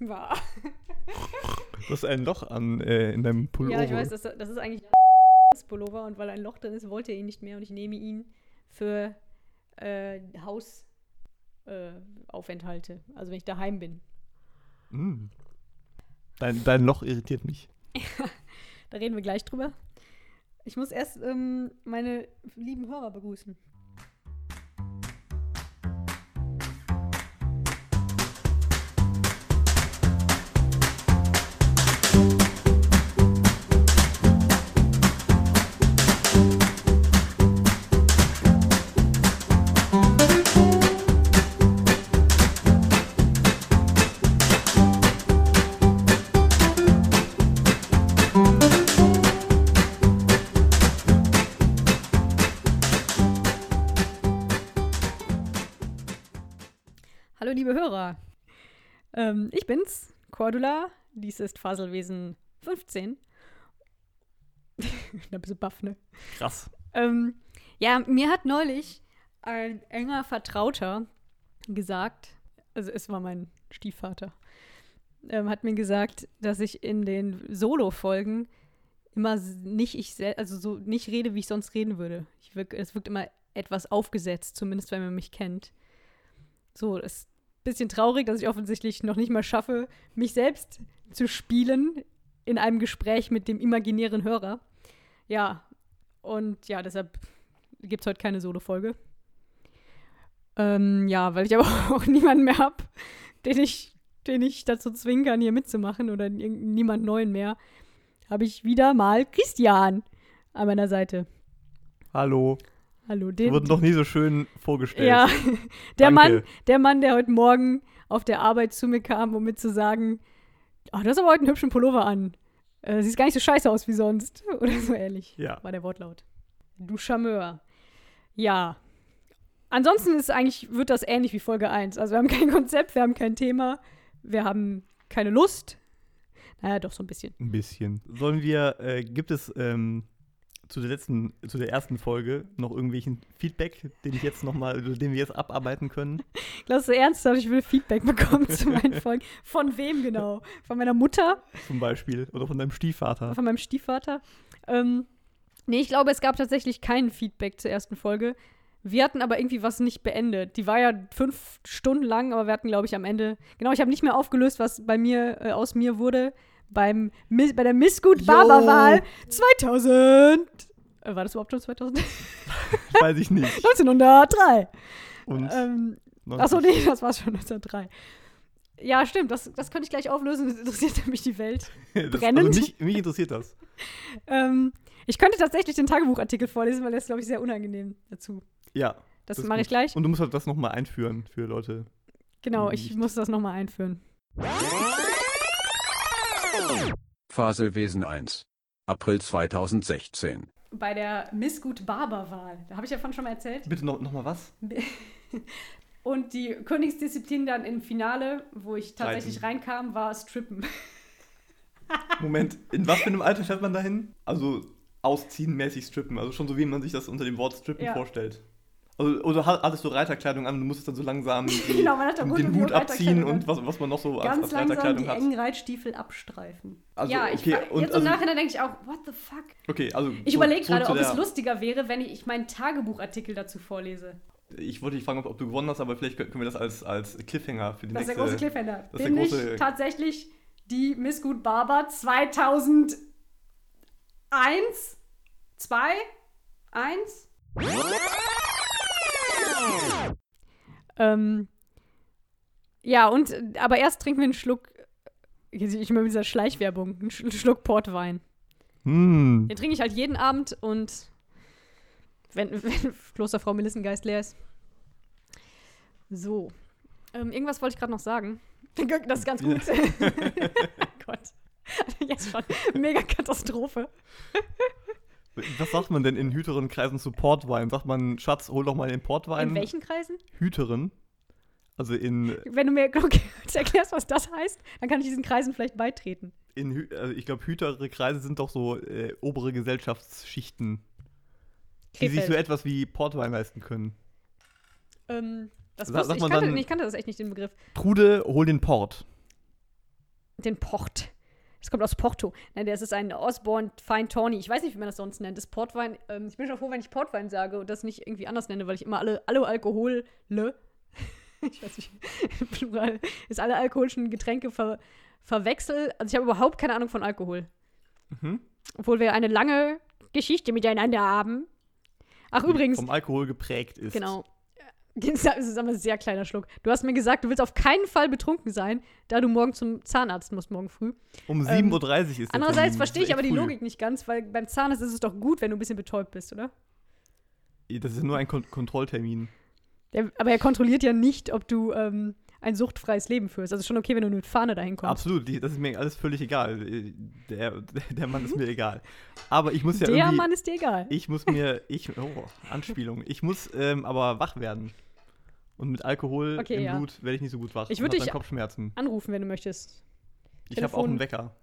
War. Du hast ein Loch an, äh, in deinem Pullover. Ja, ich weiß, das, das ist eigentlich Pullover und weil ein Loch drin ist, wollte er ihn nicht mehr und ich nehme ihn für äh, Hausaufenthalte. Äh, also wenn ich daheim bin. Mm. Dein, dein Loch irritiert mich. da reden wir gleich drüber. Ich muss erst ähm, meine lieben Hörer begrüßen. Liebe Hörer. Ähm, ich bin's, Cordula. Dies ist Faselwesen 15. ein bisschen baff, ne? Krass. Ähm, ja, mir hat neulich ein enger Vertrauter gesagt, also es war mein Stiefvater, ähm, hat mir gesagt, dass ich in den Solo-Folgen immer nicht ich also so nicht rede, wie ich sonst reden würde. Ich wirk, es wirkt immer etwas aufgesetzt, zumindest wenn man mich kennt. So, das bisschen traurig, dass ich offensichtlich noch nicht mal schaffe, mich selbst zu spielen in einem Gespräch mit dem imaginären Hörer. Ja, und ja, deshalb gibt es heute keine Solo-Folge. Ähm, ja, weil ich aber auch niemanden mehr habe, den ich, den ich dazu zwingen kann, hier mitzumachen oder niemand neuen mehr, habe ich wieder mal Christian an meiner Seite. Hallo. Hallo, den. wurden doch nie so schön vorgestellt. ja, der Danke. Mann, der Mann, der heute Morgen auf der Arbeit zu mir kam, um mir zu sagen, oh, du hast aber heute einen hübschen Pullover an. Äh, siehst gar nicht so scheiße aus wie sonst. Oder so ähnlich. Ja. War der Wortlaut. Du Charmeur. Ja. Ansonsten ist eigentlich, wird das ähnlich wie Folge 1. Also wir haben kein Konzept, wir haben kein Thema, wir haben keine Lust. Naja, doch so ein bisschen. Ein bisschen. Sollen wir, äh, gibt es ähm, zu der letzten, zu der ersten Folge noch irgendwelchen Feedback, den ich jetzt noch mal, oder den wir jetzt abarbeiten können? Glaubst du ernsthaft, ich will Feedback bekommen zu meinen Folgen? Von wem genau? Von meiner Mutter? Zum Beispiel. Oder von deinem Stiefvater. Von meinem Stiefvater? Ähm, nee, ich glaube, es gab tatsächlich kein Feedback zur ersten Folge. Wir hatten aber irgendwie was nicht beendet. Die war ja fünf Stunden lang, aber wir hatten, glaube ich, am Ende. Genau, ich habe nicht mehr aufgelöst, was bei mir äh, aus mir wurde beim bei der Missgut Barber Wahl 2000. Äh, war das überhaupt schon 2000? Weiß ich nicht. 1903. Und Ähm, 90. achso, nee, das war schon 1903. Ja, stimmt, das, das könnte ich gleich auflösen. Das interessiert nämlich die Welt. das, brennend. Also mich, mich interessiert das. Ähm, ich könnte tatsächlich den Tagebuchartikel vorlesen, weil der ist, glaube ich, sehr unangenehm dazu. Ja. Das, ist mache ich gleich. Und du musst halt das nochmal einführen für Leute. Genau, ich nicht- muss das nochmal einführen. Faselwesen 1. April 2016. Bei der Missgut Barber-Wahl, da habe ich ja von schon mal erzählt. Bitte noch, noch mal was? Und die Königsdisziplin dann im Finale, wo ich tatsächlich Reiten. reinkam, war Strippen. Moment, in was für einem Alter fährt man dahin? Also ausziehen, mäßig strippen. Also schon so, wie man sich das unter dem Wort strippen Ja. vorstellt. Also, oder ha- hattest du Reiterkleidung an und du musstest dann so langsam die, Genau, den, Hut abziehen und was, was man noch so als, Ganz als langsam die hat. engen Reitstiefel abstreifen. Also, ja, ich, okay, jetzt also- im Nachhinein denke ich auch, what the fuck? Okay, also. Ich so- überlege gerade, ob es lustiger wäre, wenn ich meinen Tagebuchartikel dazu vorlese. Ich wollte dich fragen, ob, ob du gewonnen hast, aber vielleicht können wir das als, als Cliffhanger für die Das ist nächste. der große Cliffhanger. das ist Bin der ich große- tatsächlich die Miss Good Barber 2001? 2? 1? Ähm, ja, und, aber erst trinken wir einen Schluck, ich mal mit dieser Schleichwerbung, einen Sch- Schluck Portwein. Hm. Den trinke ich halt jeden Abend und wenn, wenn Klosterfrau Melissengeist leer ist. So. Ähm, irgendwas wollte ich gerade noch sagen. Das ist ganz gut. Gott. Jetzt schon. Mega Katastrophe. Was sagt man denn in hüteren Kreisen zu Portwein? Sagt man, Schatz, hol doch mal den Portwein. In welchen Kreisen? Hüteren. Also in, Wenn du mir kurz erklärst, was das heißt, dann kann ich diesen Kreisen vielleicht beitreten. in also ich glaube, hütere Kreise sind doch so äh, obere Gesellschaftsschichten, die sich Krefeld. so etwas wie Portwein leisten können. Ähm, Das Sa- wusste, ich, kannte, ich kannte das echt nicht, den Begriff. Trude, hol den Port. Den Port. Das kommt aus Porto. Nein, das ist ein Osborne Fine Tawny. Ich weiß nicht, wie man das sonst nennt. Das Portwein. Ähm, ich bin schon froh, wenn ich Portwein sage und das nicht irgendwie anders nenne, weil ich immer alle, alle Alkohole, ich weiß nicht, Plural, ist alle alkoholischen Getränke ver, verwechsel. Also ich habe überhaupt keine Ahnung von Alkohol. Mhm. Obwohl wir eine lange Geschichte miteinander haben. Ach, übrigens, Vom Alkohol geprägt ist. Genau. Das ist aber ein sehr kleiner Schluck. Du hast mir gesagt, du willst auf keinen Fall betrunken sein, da du morgen zum Zahnarzt musst, morgen früh. Um Ähm, 7.30 Uhr ist der Andererseits verstehe ich aber die. Logik nicht ganz, weil beim Zahnarzt ist es doch gut, wenn du ein bisschen betäubt bist, oder? Das ist nur ein Kon Kontrolltermin. Der, aber er kontrolliert ja nicht, ob du ähm, ein suchtfreies Leben führst. Also schon okay, wenn du mit Fahne dahin kommst. Absolut, das ist mir alles völlig egal. Der, der Mann ist mir egal. Aber ich muss ja Der irgendwie. Mann ist dir egal. Ich muss mir, ich, oh, Anspielung. Ich muss ähm, aber wach werden. Und mit Alkohol Okay, im ja. Blut werde ich nicht so gut wach. Ich und würd hab dich- Kopfschmerzen. Anrufen, wenn du möchtest. Ich habe auch einen Wecker.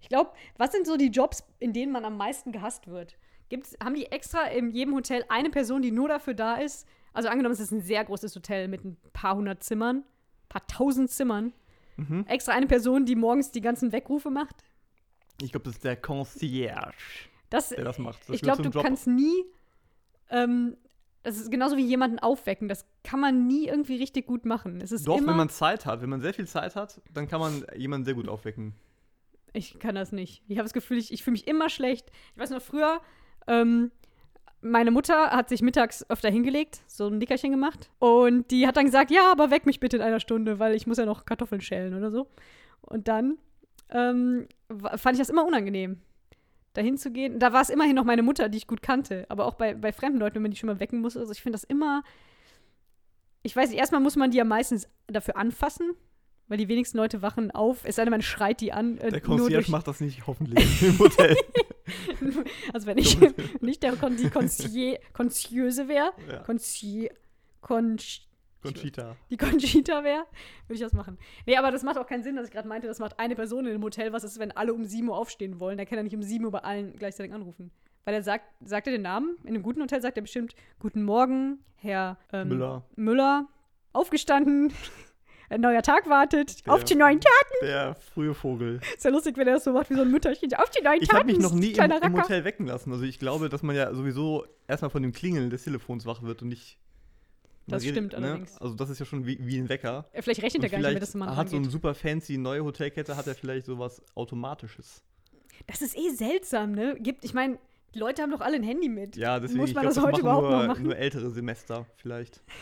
Ich glaube, was sind so die Jobs, in denen man am meisten gehasst wird? Gibt's, haben die extra in jedem Hotel eine Person, die nur dafür da ist? Also angenommen, es ist ein sehr großes Hotel mit ein paar hundert Zimmern, paar tausend Zimmern. Mhm. Extra eine Person, die morgens die ganzen Weckrufe macht? Ich glaube, das ist der Concierge, Das, der das macht. Das ich glaube, ein du Job. kannst nie. Ähm, das ist genauso wie jemanden aufwecken. Das kann man nie irgendwie richtig gut machen. Es ist Doch, immer, wenn man Zeit hat, wenn man sehr viel Zeit hat, dann kann man jemanden sehr gut aufwecken. Ich kann das nicht. Ich habe das Gefühl, ich, ich fühle mich immer schlecht. Ich weiß noch, früher, ähm, meine Mutter hat sich mittags öfter hingelegt, so ein Nickerchen gemacht. Und die hat dann gesagt, ja, aber weck mich bitte in einer Stunde, weil ich muss ja noch Kartoffeln schälen oder so. Und dann ähm, fand ich das immer unangenehm, dahin zu gehen. Da war es immerhin noch meine Mutter, die ich gut kannte. Aber auch bei, bei fremden Leuten, wenn man die schon mal wecken muss. Also ich finde das immer. Ich weiß nicht, erstmal muss man die ja meistens dafür anfassen, weil die wenigsten Leute wachen auf, es sei denn, man schreit die an. Äh, Der Concierge macht das nicht, hoffentlich, im Hotel. also wenn ich nicht der Kon die Concierge, Concierge wäre, ja. Conci Conch Conchita. die Conchita wäre, würde ich das machen. Nee, aber das macht auch keinen Sinn, dass ich gerade meinte, das macht eine Person in dem Hotel. Was ist, wenn alle um 7 Uhr aufstehen wollen? Da kann er nicht um 7 Uhr bei allen gleichzeitig anrufen. Weil er sagt, sagt er den Namen? In einem guten Hotel sagt er bestimmt, Guten Morgen, Herr ähm, Müller. Müller. Aufgestanden. Ein neuer Tag wartet. Der- Auf die neuen Taten. Der frühe Vogel. Ist ja lustig, wenn er das so macht wie so ein Mütterchen. Auf die neuen Ich Taten. habe mich noch nie im, im. Hotel wecken lassen. Also ich glaube, dass man ja sowieso erstmal von dem Klingeln des Telefons wach wird und nicht. Das stimmt ne? allerdings. Also das ist ja schon wie, wie ein Wecker. Äh, Vielleicht rechnet er gar nicht vielleicht dass man hat so eine super fancy neue Hotelkette, hat er vielleicht sowas Automatisches. Das ist eh seltsam, ne? Gibt, ich meine, die Leute haben doch alle ein Handy mit. Ja, deswegen Muss ich man glaub, das heute machen überhaupt nur, noch machen? nur ältere Semester vielleicht.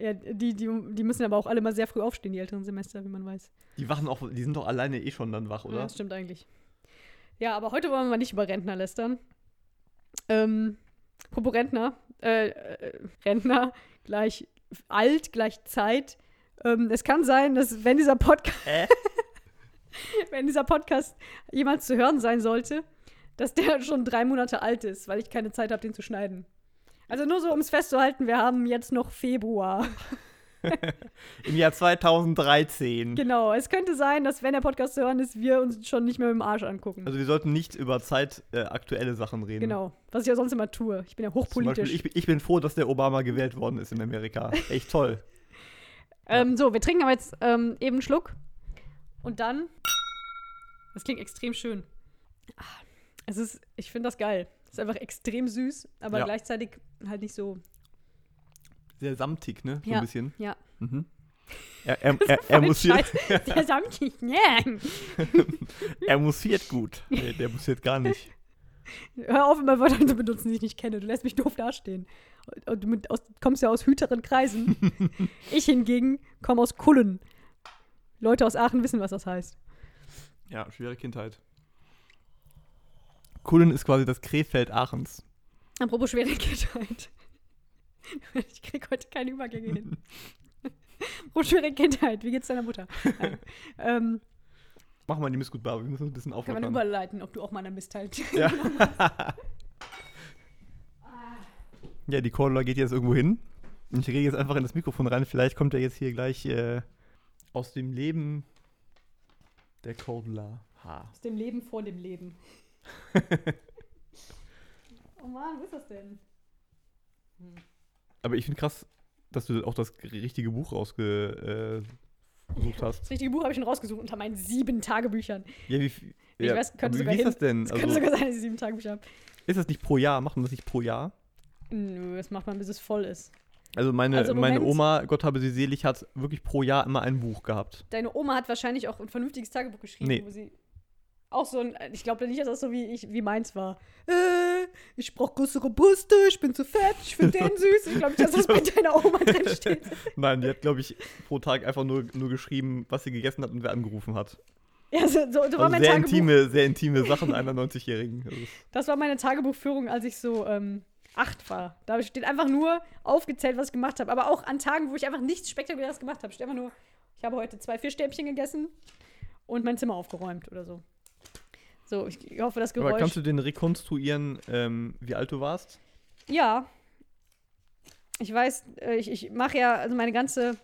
Ja, die, die, die müssen aber auch alle mal sehr früh aufstehen, die älteren Semester, wie man weiß. Die wachen auch, die sind doch alleine eh schon dann wach, Ja, oder? das stimmt eigentlich. Ja, aber heute wollen wir mal nicht über Rentner lästern. Ähm, apropos Rentner, äh, äh, Rentner gleich alt, gleich Zeit. Ähm, es kann sein, dass wenn dieser Podcast, Äh? wenn dieser Podcast jemals zu hören sein sollte, dass der schon drei Monate alt ist, weil ich keine Zeit habe, den zu schneiden. Also nur so, um es festzuhalten, wir haben jetzt noch Februar. Im Jahr 2013. Genau, es könnte sein, dass wenn der Podcast zu hören ist, wir uns schon nicht mehr mit dem Arsch angucken. Also wir sollten nicht über zeitaktuelle Sachen reden. genau, was ich ja sonst immer tue. Ich bin ja hochpolitisch. Beispiel, ich, bin- ich bin froh, dass der Obama gewählt worden ist in Amerika. Echt toll. Ähm, so, wir trinken aber jetzt ähm, eben einen Schluck. Und dann. Das klingt extrem schön. Ah, Es ist, ich finde das geil. Es ist einfach extrem süß, aber Ja. gleichzeitig halt nicht so. Sehr samtig, ne? So Ja. ein bisschen. Ja. Mhm. Er, er, er, er, mussiert, der samtig. Yeah. er mussiert gut. Nee, der mussiert gar nicht. Hör auf, immer Wörter zu benutzen, die ich nicht kenne. Du lässt mich doof dastehen. Und- Und du mit, aus, kommst ja aus hüteren Kreisen. ich hingegen komme aus Kullen. Leute aus Aachen wissen, was das heißt. Ja, schwere Kindheit. Kullen ist quasi das Krefeld Aachens. Apropos schwere Kindheit. Ich krieg heute keine Übergänge hin. Apropos schwere Kindheit. Wie geht's deiner Mutter? Ähm, Machen wir die Missgutbar, wir müssen ein bisschen kann man überleiten, ob du auch mal eine Mist halt. Ja. ja, die Cordula geht jetzt irgendwo hin. Und ich rede jetzt einfach in das Mikrofon rein. Vielleicht kommt er jetzt hier gleich äh, aus dem Leben der Cordula H. Aus dem Leben vor dem Leben. oh Mann, wo ist das denn? Aber ich finde krass, dass du auch das richtige Buch rausgesucht hast. Das richtige Buch habe ich schon rausgesucht unter meinen sieben Tagebüchern. Ja, wie, f- Ich ja, weiß, könnte sogar wie ist hin. das denn? Es könnte Also, sogar sein, dass ich sieben Tagebücher habe. ist das nicht pro Jahr? Macht man das nicht pro Jahr? Nö, das macht man, bis es voll ist. Also meine, Also meine Oma, Gott habe sie selig, hat wirklich pro Jahr immer ein Buch gehabt. Deine Oma hat wahrscheinlich auch ein vernünftiges Tagebuch geschrieben, Nee. wo sie auch so ein, ich glaube nicht, dass das so wie ich, wie meins war. Äh, ich brauche größere Brüste, ich bin zu fett, ich finde den süß. Ich glaube nicht, dass das bei deiner Oma drin steht. Nein, die hat, glaube ich, pro Tag einfach nur, nur geschrieben, was sie gegessen hat und wer angerufen hat. Ja, so, so, so war Also mein sehr Tagebuch. intime, sehr intime Sachen einer 90-Jährigen. Das ist- Das war meine Tagebuchführung, als ich so ähm, acht war. Da steht einfach nur aufgezählt, was ich gemacht habe. Aber auch an Tagen, wo ich einfach nichts Spektakuläres gemacht habe. Steht einfach nur, ich habe heute zwei Fischstäbchen gegessen und mein Zimmer aufgeräumt oder so. So, ich hoffe, das Aber Geräusch. kannst du denn rekonstruieren, ähm, wie alt du warst? Ja. Ich weiß, äh, ich, ich mache ja, also meine ganze,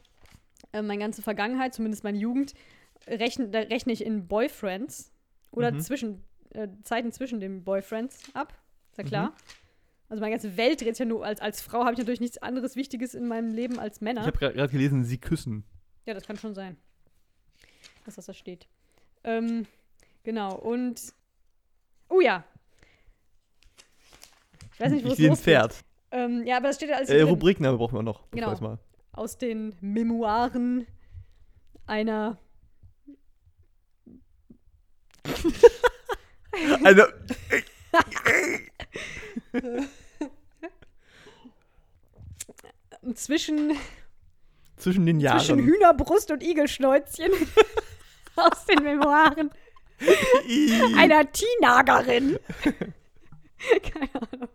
äh, meine ganze Vergangenheit, zumindest meine Jugend, rechne, da rechne ich in Boyfriends oder Mhm. zwischen, äh, Zeiten zwischen den Boyfriends ab. Ist ja klar. Mhm. Also meine ganze Welt dreht sich ja nur, als, als Frau habe ich natürlich nichts anderes Wichtiges in meinem Leben als Männer. Ich habe gerade gelesen, sie küssen. Ja, das kann schon sein. Dass das da steht. Ähm, genau, und. Oh ja. Ich weiß nicht, wo ich es sehe ein. Pferd. Ähm, ja, aber das steht ja alles Äh. Rubrikname brauchen wir noch. Genau. aus den Memoiren einer. Also, zwischen, zwischen den Jahren. zwischen Hühnerbrust und Igelschnäuzchen. aus den Memoiren. Einer Teenagerin. Keine Ahnung.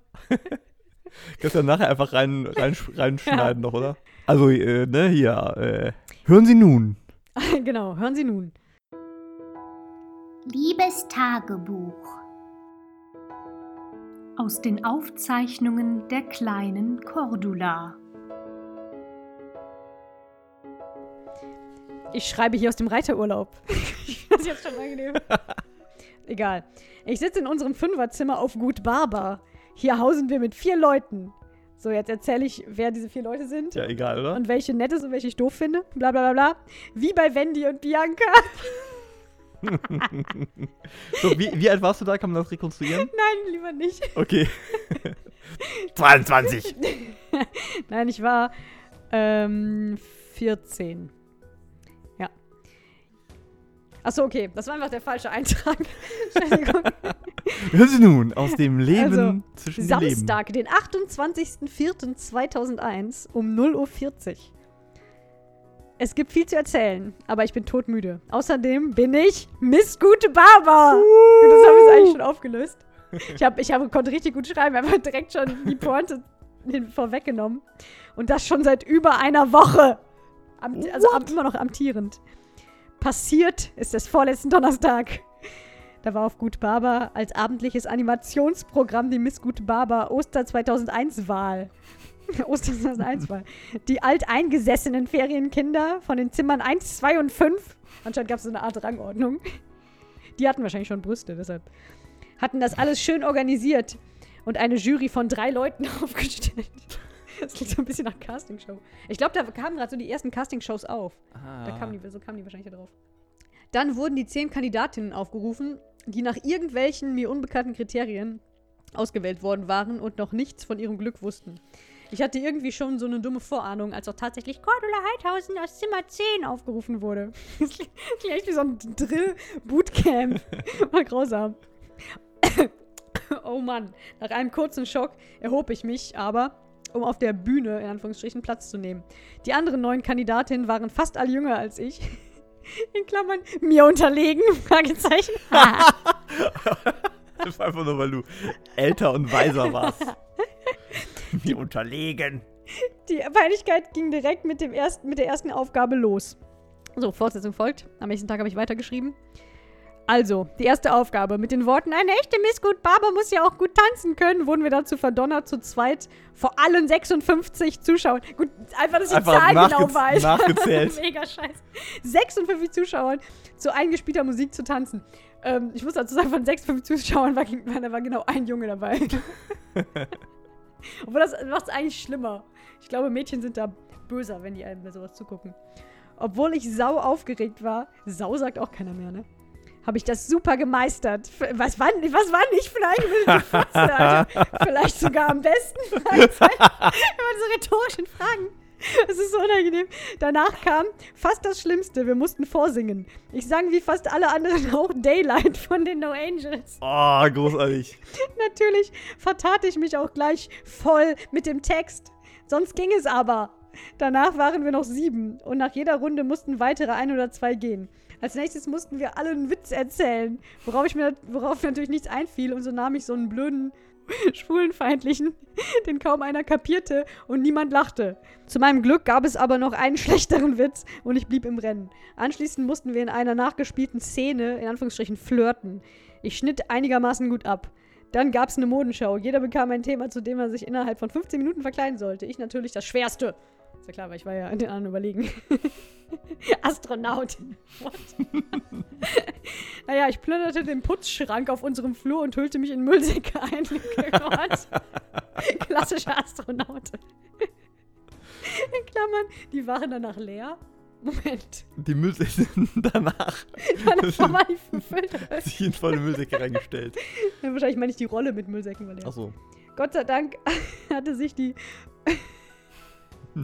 Kannst du ja nachher einfach rein, rein, reinschneiden noch, oder? Also, äh, ne, hier, äh, hören Sie nun. genau, hören Sie nun. Liebes Tagebuch aus den Aufzeichnungen der kleinen Cordula. Ich schreibe hier aus dem Reiterurlaub. das ist jetzt schon angenehm. Egal. Ich sitze in unserem Fünferzimmer auf Gut Barber. Hier hausen wir mit vier Leuten. So, jetzt erzähle ich, wer diese vier Leute sind. Ja, egal, oder? Und welche nett ist und welche ich doof finde. Bla bla bla bla. Wie bei Wendy und Bianca. So, wie, wie alt warst du da? Kann man das rekonstruieren? Nein, lieber nicht. Okay. 22. Nein, ich war ähm, 14. Achso, okay. Das war einfach der falsche Eintrag. Entschuldigung. Hören Sie nun aus dem Leben Also, zwischen den. Samstag, den 28.04.2001 um 0.40 Uhr. Es gibt viel zu erzählen, aber ich bin todmüde. Außerdem bin ich Miss Gute Barber. Und das haben wir eigentlich schon aufgelöst. Ich, hab, ich hab, konnte richtig gut schreiben, aber direkt schon die Pointe vorweggenommen. Und das schon seit über einer Woche. Am, also am, immer noch amtierend. Passiert ist es vorletzten Donnerstag. Da war auf Gut Barber als abendliches Animationsprogramm die Miss Gut Barber Oster 2001-Wahl. Oster 2001-Wahl. Die alteingesessenen Ferienkinder von den Zimmern 1, 2 und 5, anscheinend gab es so eine Art Rangordnung, die hatten wahrscheinlich schon Brüste, deshalb hatten das alles schön organisiert und eine Jury von drei Leuten aufgestellt. Das klingt so ein bisschen nach Castingshow. Ich glaube, da kamen gerade so die ersten Castingshows auf. Da Ah. kamen die, so kamen die wahrscheinlich da drauf. Dann wurden die zehn Kandidatinnen aufgerufen, die nach irgendwelchen mir unbekannten Kriterien ausgewählt worden waren und noch nichts von ihrem Glück wussten. Ich hatte irgendwie schon so eine dumme Vorahnung, als auch tatsächlich Cordula Heidhausen aus Zimmer 10 aufgerufen wurde. Das klingt klingt echt wie so ein Drill-Bootcamp. Mal grausam. oh Mann. Nach einem kurzen Schock erhob ich mich aber, um auf der Bühne in Anführungsstrichen Platz zu nehmen. Die anderen neun Kandidatinnen waren fast alle jünger als ich. In Klammern, mir unterlegen, Fragezeichen. Das war einfach nur, weil du älter und weiser warst. Mir unterlegen. Die Peinlichkeit ging direkt mit, dem ersten, mit der ersten Aufgabe los. So, Fortsetzung folgt. Am nächsten Tag habe ich weitergeschrieben. Also, die erste Aufgabe. Mit den Worten, eine echte Miss Gut Barber muss ja auch gut tanzen können, wurden wir dazu verdonnert, zu zweit vor allen 56 Zuschauern. Gut, einfach, dass ich die Zahl genau weiß. nachgezählt. Mega scheiße. 56 Zuschauern zu eingespielter Musik zu tanzen. Ähm, ich muss dazu sagen, von 56 Zuschauern war, war, war genau ein Junge dabei. Obwohl das macht es eigentlich schlimmer. Ich glaube, Mädchen sind da böser, wenn die einem bei sowas zugucken. Obwohl ich sau aufgeregt war, sau sagt auch keiner mehr, ne? Habe ich das super gemeistert. Was war, was war nicht eingebildete Fotze, Alter? Vielleicht sogar am besten. Fragezeichen. Immer diese rhetorischen Fragen. Das ist so unangenehm. Danach kam fast das Schlimmste. Wir mussten vorsingen. Ich sang wie fast alle anderen auch Daylight von den No Angels. Oh, großartig. Natürlich vertat ich mich auch gleich voll mit dem Text. Sonst ging es aber. Danach waren wir noch sieben und nach jeder Runde mussten weitere ein oder zwei gehen. Als nächstes mussten wir alle einen Witz erzählen, worauf, ich mir, worauf mir natürlich nichts einfiel und so nahm ich so einen blöden, schwulenfeindlichen, den kaum einer kapierte und niemand lachte. Zu meinem Glück gab es aber noch einen schlechteren Witz und ich blieb im Rennen. Anschließend mussten wir in einer nachgespielten Szene, in Anführungsstrichen, flirten. Ich schnitt einigermaßen gut ab. Dann gab es eine Modenschau. Jeder bekam ein Thema, zu dem er sich innerhalb von 15 Minuten verkleiden sollte. Ich natürlich das Schwerste. Ist ja klar, weil ich war ja an den anderen überlegen. Astronaut. What? naja, ich plünderte den Putzschrank auf unserem Flur und hüllte mich in Müllsäcke ein. Klassischer Astronaut. In Klammern, die waren danach leer. Moment. Die Müllsäcke danach Danach war die verfüllte. sich in volle Müllsäcke reingestellt. Ja, wahrscheinlich meine ich die Rolle mit Müllsäcken war leer. Achso. Gott sei Dank hatte sich die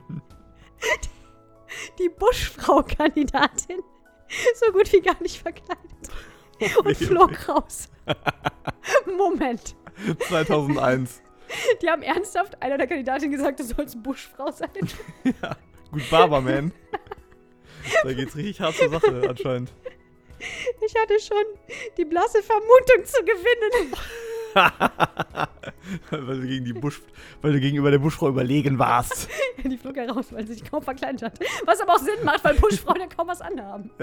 die Buschfrau-Kandidatin so gut wie gar nicht verkleidet und flog raus. Moment. 2001. Die haben ernsthaft einer der Kandidatinnen gesagt, du sollst Buschfrau sein. Gut, Barberman. Da geht's richtig hart zur Sache anscheinend. Ich hatte schon die blasse Vermutung zu gewinnen. weil du gegen die Busch, weil du gegenüber der Buschfrau überlegen warst. Die flog heraus, weil sie sich kaum verkleidet hat. Was aber auch Sinn macht, weil Buschfrauen ja kaum was anhaben.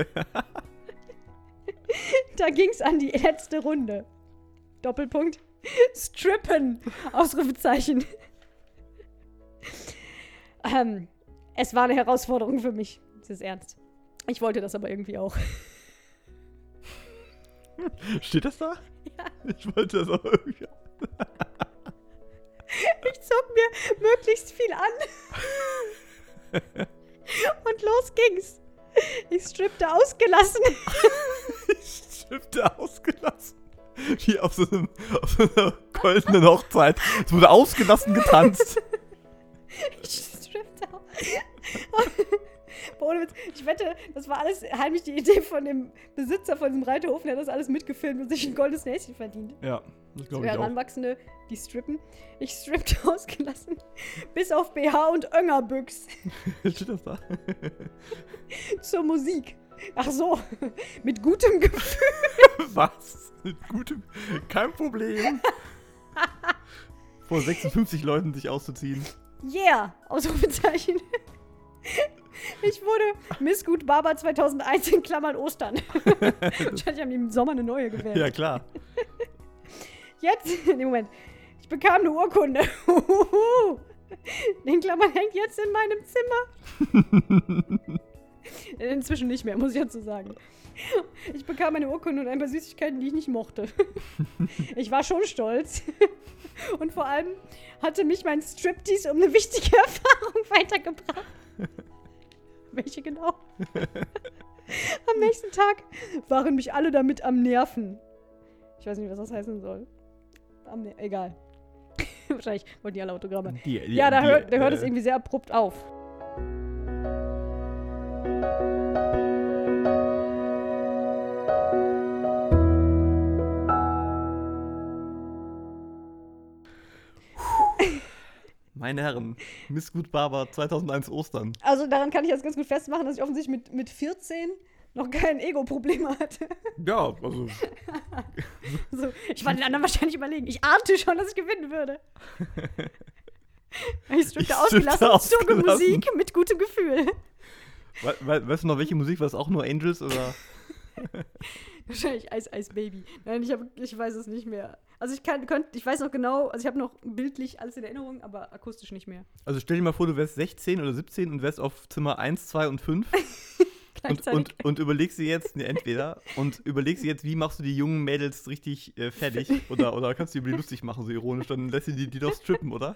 da ging's an die letzte Runde. Doppelpunkt. Strippen! Ausrufezeichen. ähm, es war eine Herausforderung für mich. Das ist ernst. Ich wollte das aber irgendwie auch. Steht das da? Ja. Ich wollte das auch irgendwie. Ich zog mir möglichst viel an. Und los ging's. Ich strippte ausgelassen. Stifte ausgelassen. Wie auf so, einem, auf so einer goldenen Hochzeit. Es wurde ausgelassen getanzt. Ich strippte aus. Ohne Witz, ich wette, das war alles heimlich die Idee von dem Besitzer von diesem Reiterhof. Der hat das alles mitgefilmt und sich ein goldenes Näschen verdient. Ja, das glaube ich auch. Heranwachsende, die strippen. Ich strippte ausgelassen. Bis auf BH und Öngerbüchs. Steht das da? Zur Musik. Ach so, mit gutem Gefühl. Was? Mit gutem. Kein Problem. Vor 56 Leuten sich auszuziehen. Yeah! Ausrufezeichen. Ich wurde Miss Gut Barber 2001 in Klammern Ostern. Wahrscheinlich haben die im Sommer eine neue gewählt. Ja, klar. Jetzt, nee, Moment. Ich bekam eine Urkunde. Den Klammern hängt jetzt in meinem Zimmer. Inzwischen nicht mehr, muss ich dazu sagen. Ich bekam eine Urkunde und ein paar Süßigkeiten, die ich nicht mochte. Ich war schon stolz. Und vor allem hatte mich mein Striptease um eine wichtige Erfahrung weitergebracht. Welche genau? Am nächsten Tag waren mich alle damit am Nerven. Ich weiß nicht, was das heißen soll. Am Ner egal. Wahrscheinlich wollten die alle Autogramme. Die, die, Ja, da, die, hört, da hört äh, es irgendwie sehr abrupt auf. Meine Herren, Miss Gut Barber 2001 Ostern. Also daran kann ich jetzt ganz gut festmachen, dass ich offensichtlich mit, mit 14 noch kein Ego-Problem hatte. Ja, also So, ich war den anderen wahrscheinlich überlegen. Ich ahnte schon, dass ich gewinnen würde. Ich Ich ausgelassen, ausgelassen. Musik mit gutem Gefühl. we we weißt du noch, welche Musik war es auch nur Angels oder? Wahrscheinlich Ice Ice Baby. Nein, ich, hab, ich weiß es nicht mehr. Also ich kann, könnt, ich weiß noch genau, also ich habe noch bildlich alles in Erinnerung, aber akustisch nicht mehr. Also stell dir mal vor, du wärst 16 oder 17 und wärst auf Zimmer 1, 2 und 5 Und, und, und überlegst du jetzt, ne, entweder, und überlegst du jetzt, wie machst du die jungen Mädels richtig äh, fertig? Oder, oder kannst du die lustig machen, so ironisch, dann lässt du die, die doch strippen, oder?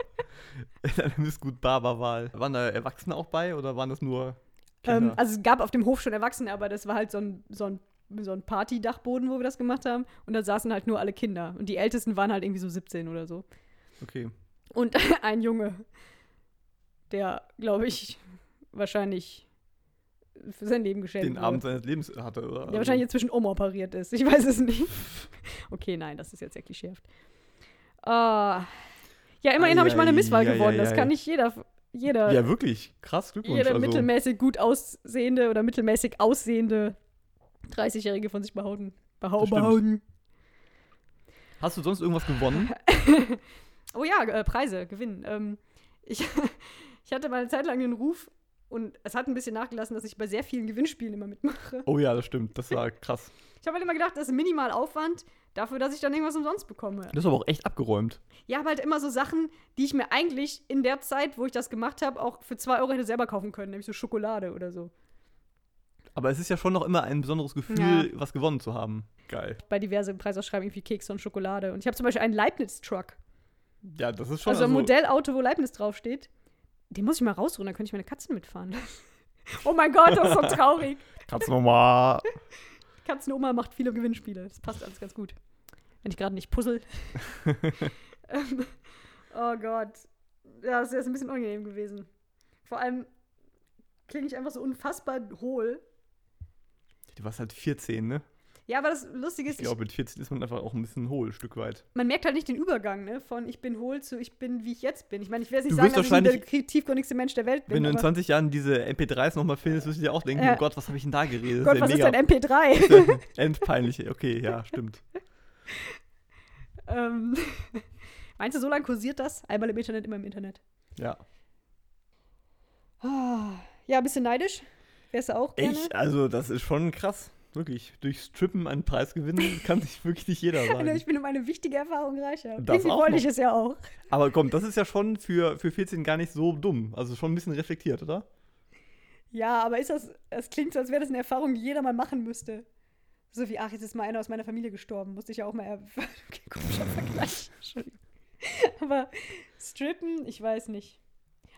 dann ist gut Barberwahl. Waren da Erwachsene auch bei oder waren das nur ähm, also es gab auf dem Hof schon Erwachsene, aber das war halt so ein, so ein, so ein Partydachboden, wo wir das gemacht haben. Und da saßen halt nur alle Kinder. Und die Ältesten waren halt irgendwie so 17 oder so. okay. Und ein Junge, der, glaube ich, wahrscheinlich für sein Leben geschämt Den wurde. Abend seines Lebens hatte, oder? Also Der wahrscheinlich inzwischen umoperiert ist. Ich weiß es nicht. Okay, nein, das ist jetzt sehr klischeehaft. Ah. ja, immerhin habe ich mal eine Misswahl Eieieiei. gewonnen. Das kann nicht jeder, jeder, Ja, wirklich. Krass, Glückwunsch. jeder also, mittelmäßig gut aussehende oder mittelmäßig aussehende 30-Jährige von sich behaupten. Behau behaupten. hast du sonst irgendwas gewonnen? Oh ja, äh, Preise, gewinnen. Ähm, ich, ich hatte mal eine Zeit lang den Ruf und es hat ein bisschen nachgelassen, dass ich bei sehr vielen Gewinnspielen immer mitmache. Oh ja, das stimmt. Das war krass. Ich habe halt immer gedacht, das ist minimal Aufwand dafür, dass ich dann irgendwas umsonst bekomme. Das ist aber auch echt abgeräumt. Ja, aber halt immer so Sachen, die ich mir eigentlich in der Zeit, wo ich das gemacht habe, auch für 2 Euro hätte selber kaufen können, nämlich so Schokolade oder so. Aber es ist ja schon noch immer ein besonderes Gefühl, Ja. was gewonnen zu haben. Geil. Bei diverse Preisausschreibungen wie Kekse und Schokolade. Und ich habe zum Beispiel einen Leibniz-Truck. Ja, das ist schon. Also ein Modellauto, wo Leibniz draufsteht. Den muss ich mal rausruhen, dann könnte ich meine Katzen mitfahren. oh mein Gott, das ist so traurig. Nochmal. Katzenoma macht viele Gewinnspiele. Das passt alles ganz gut. Wenn ich gerade nicht puzzle. ähm, oh Gott. Ja, das ist jetzt ein bisschen unangenehm gewesen. Vor allem klinge ich einfach so unfassbar hohl. Du warst halt 14, ne? Ja, aber das Lustige ist, Ich glaube, mit 14 ist man einfach auch ein bisschen hohl, ein Stück weit. man merkt halt nicht den Übergang, ne? Von ich bin hohl zu ich bin, wie ich jetzt bin. Ich meine, ich will jetzt nicht Du sagen, dass ich der tiefgründigste Mensch der Welt bin. Wenn du in aber 20 Jahren diese MP3s nochmal findest, wirst du dir auch denken, Ja. oh Gott, was habe ich denn da geredet? Gott, ja was ist denn MP3? Endpeinlich. Okay, ja, stimmt. ähm, meinst du, so lange kursiert das? Einmal im Internet, immer im Internet. Ja. Ah, ja, ein bisschen neidisch. Wärst du auch gerne? Ich, also, das ist schon krass. Wirklich. Durch Strippen einen Preis gewinnen, kann sich wirklich nicht jeder sagen. ich bin um eine wichtige Erfahrung reicher. Das Irgendwie wollte noch. ich es ja auch. Aber komm, das ist ja schon für, für 14 gar nicht so dumm. Also schon ein bisschen reflektiert, oder? Ja, aber ist das, es klingt so, als wäre das eine Erfahrung, die jeder mal machen müsste. So wie, ach, jetzt ist mal einer aus meiner Familie gestorben. Musste ich ja auch mal. Er okay, komischer Vergleich. Entschuldigung. Aber strippen, ich weiß nicht.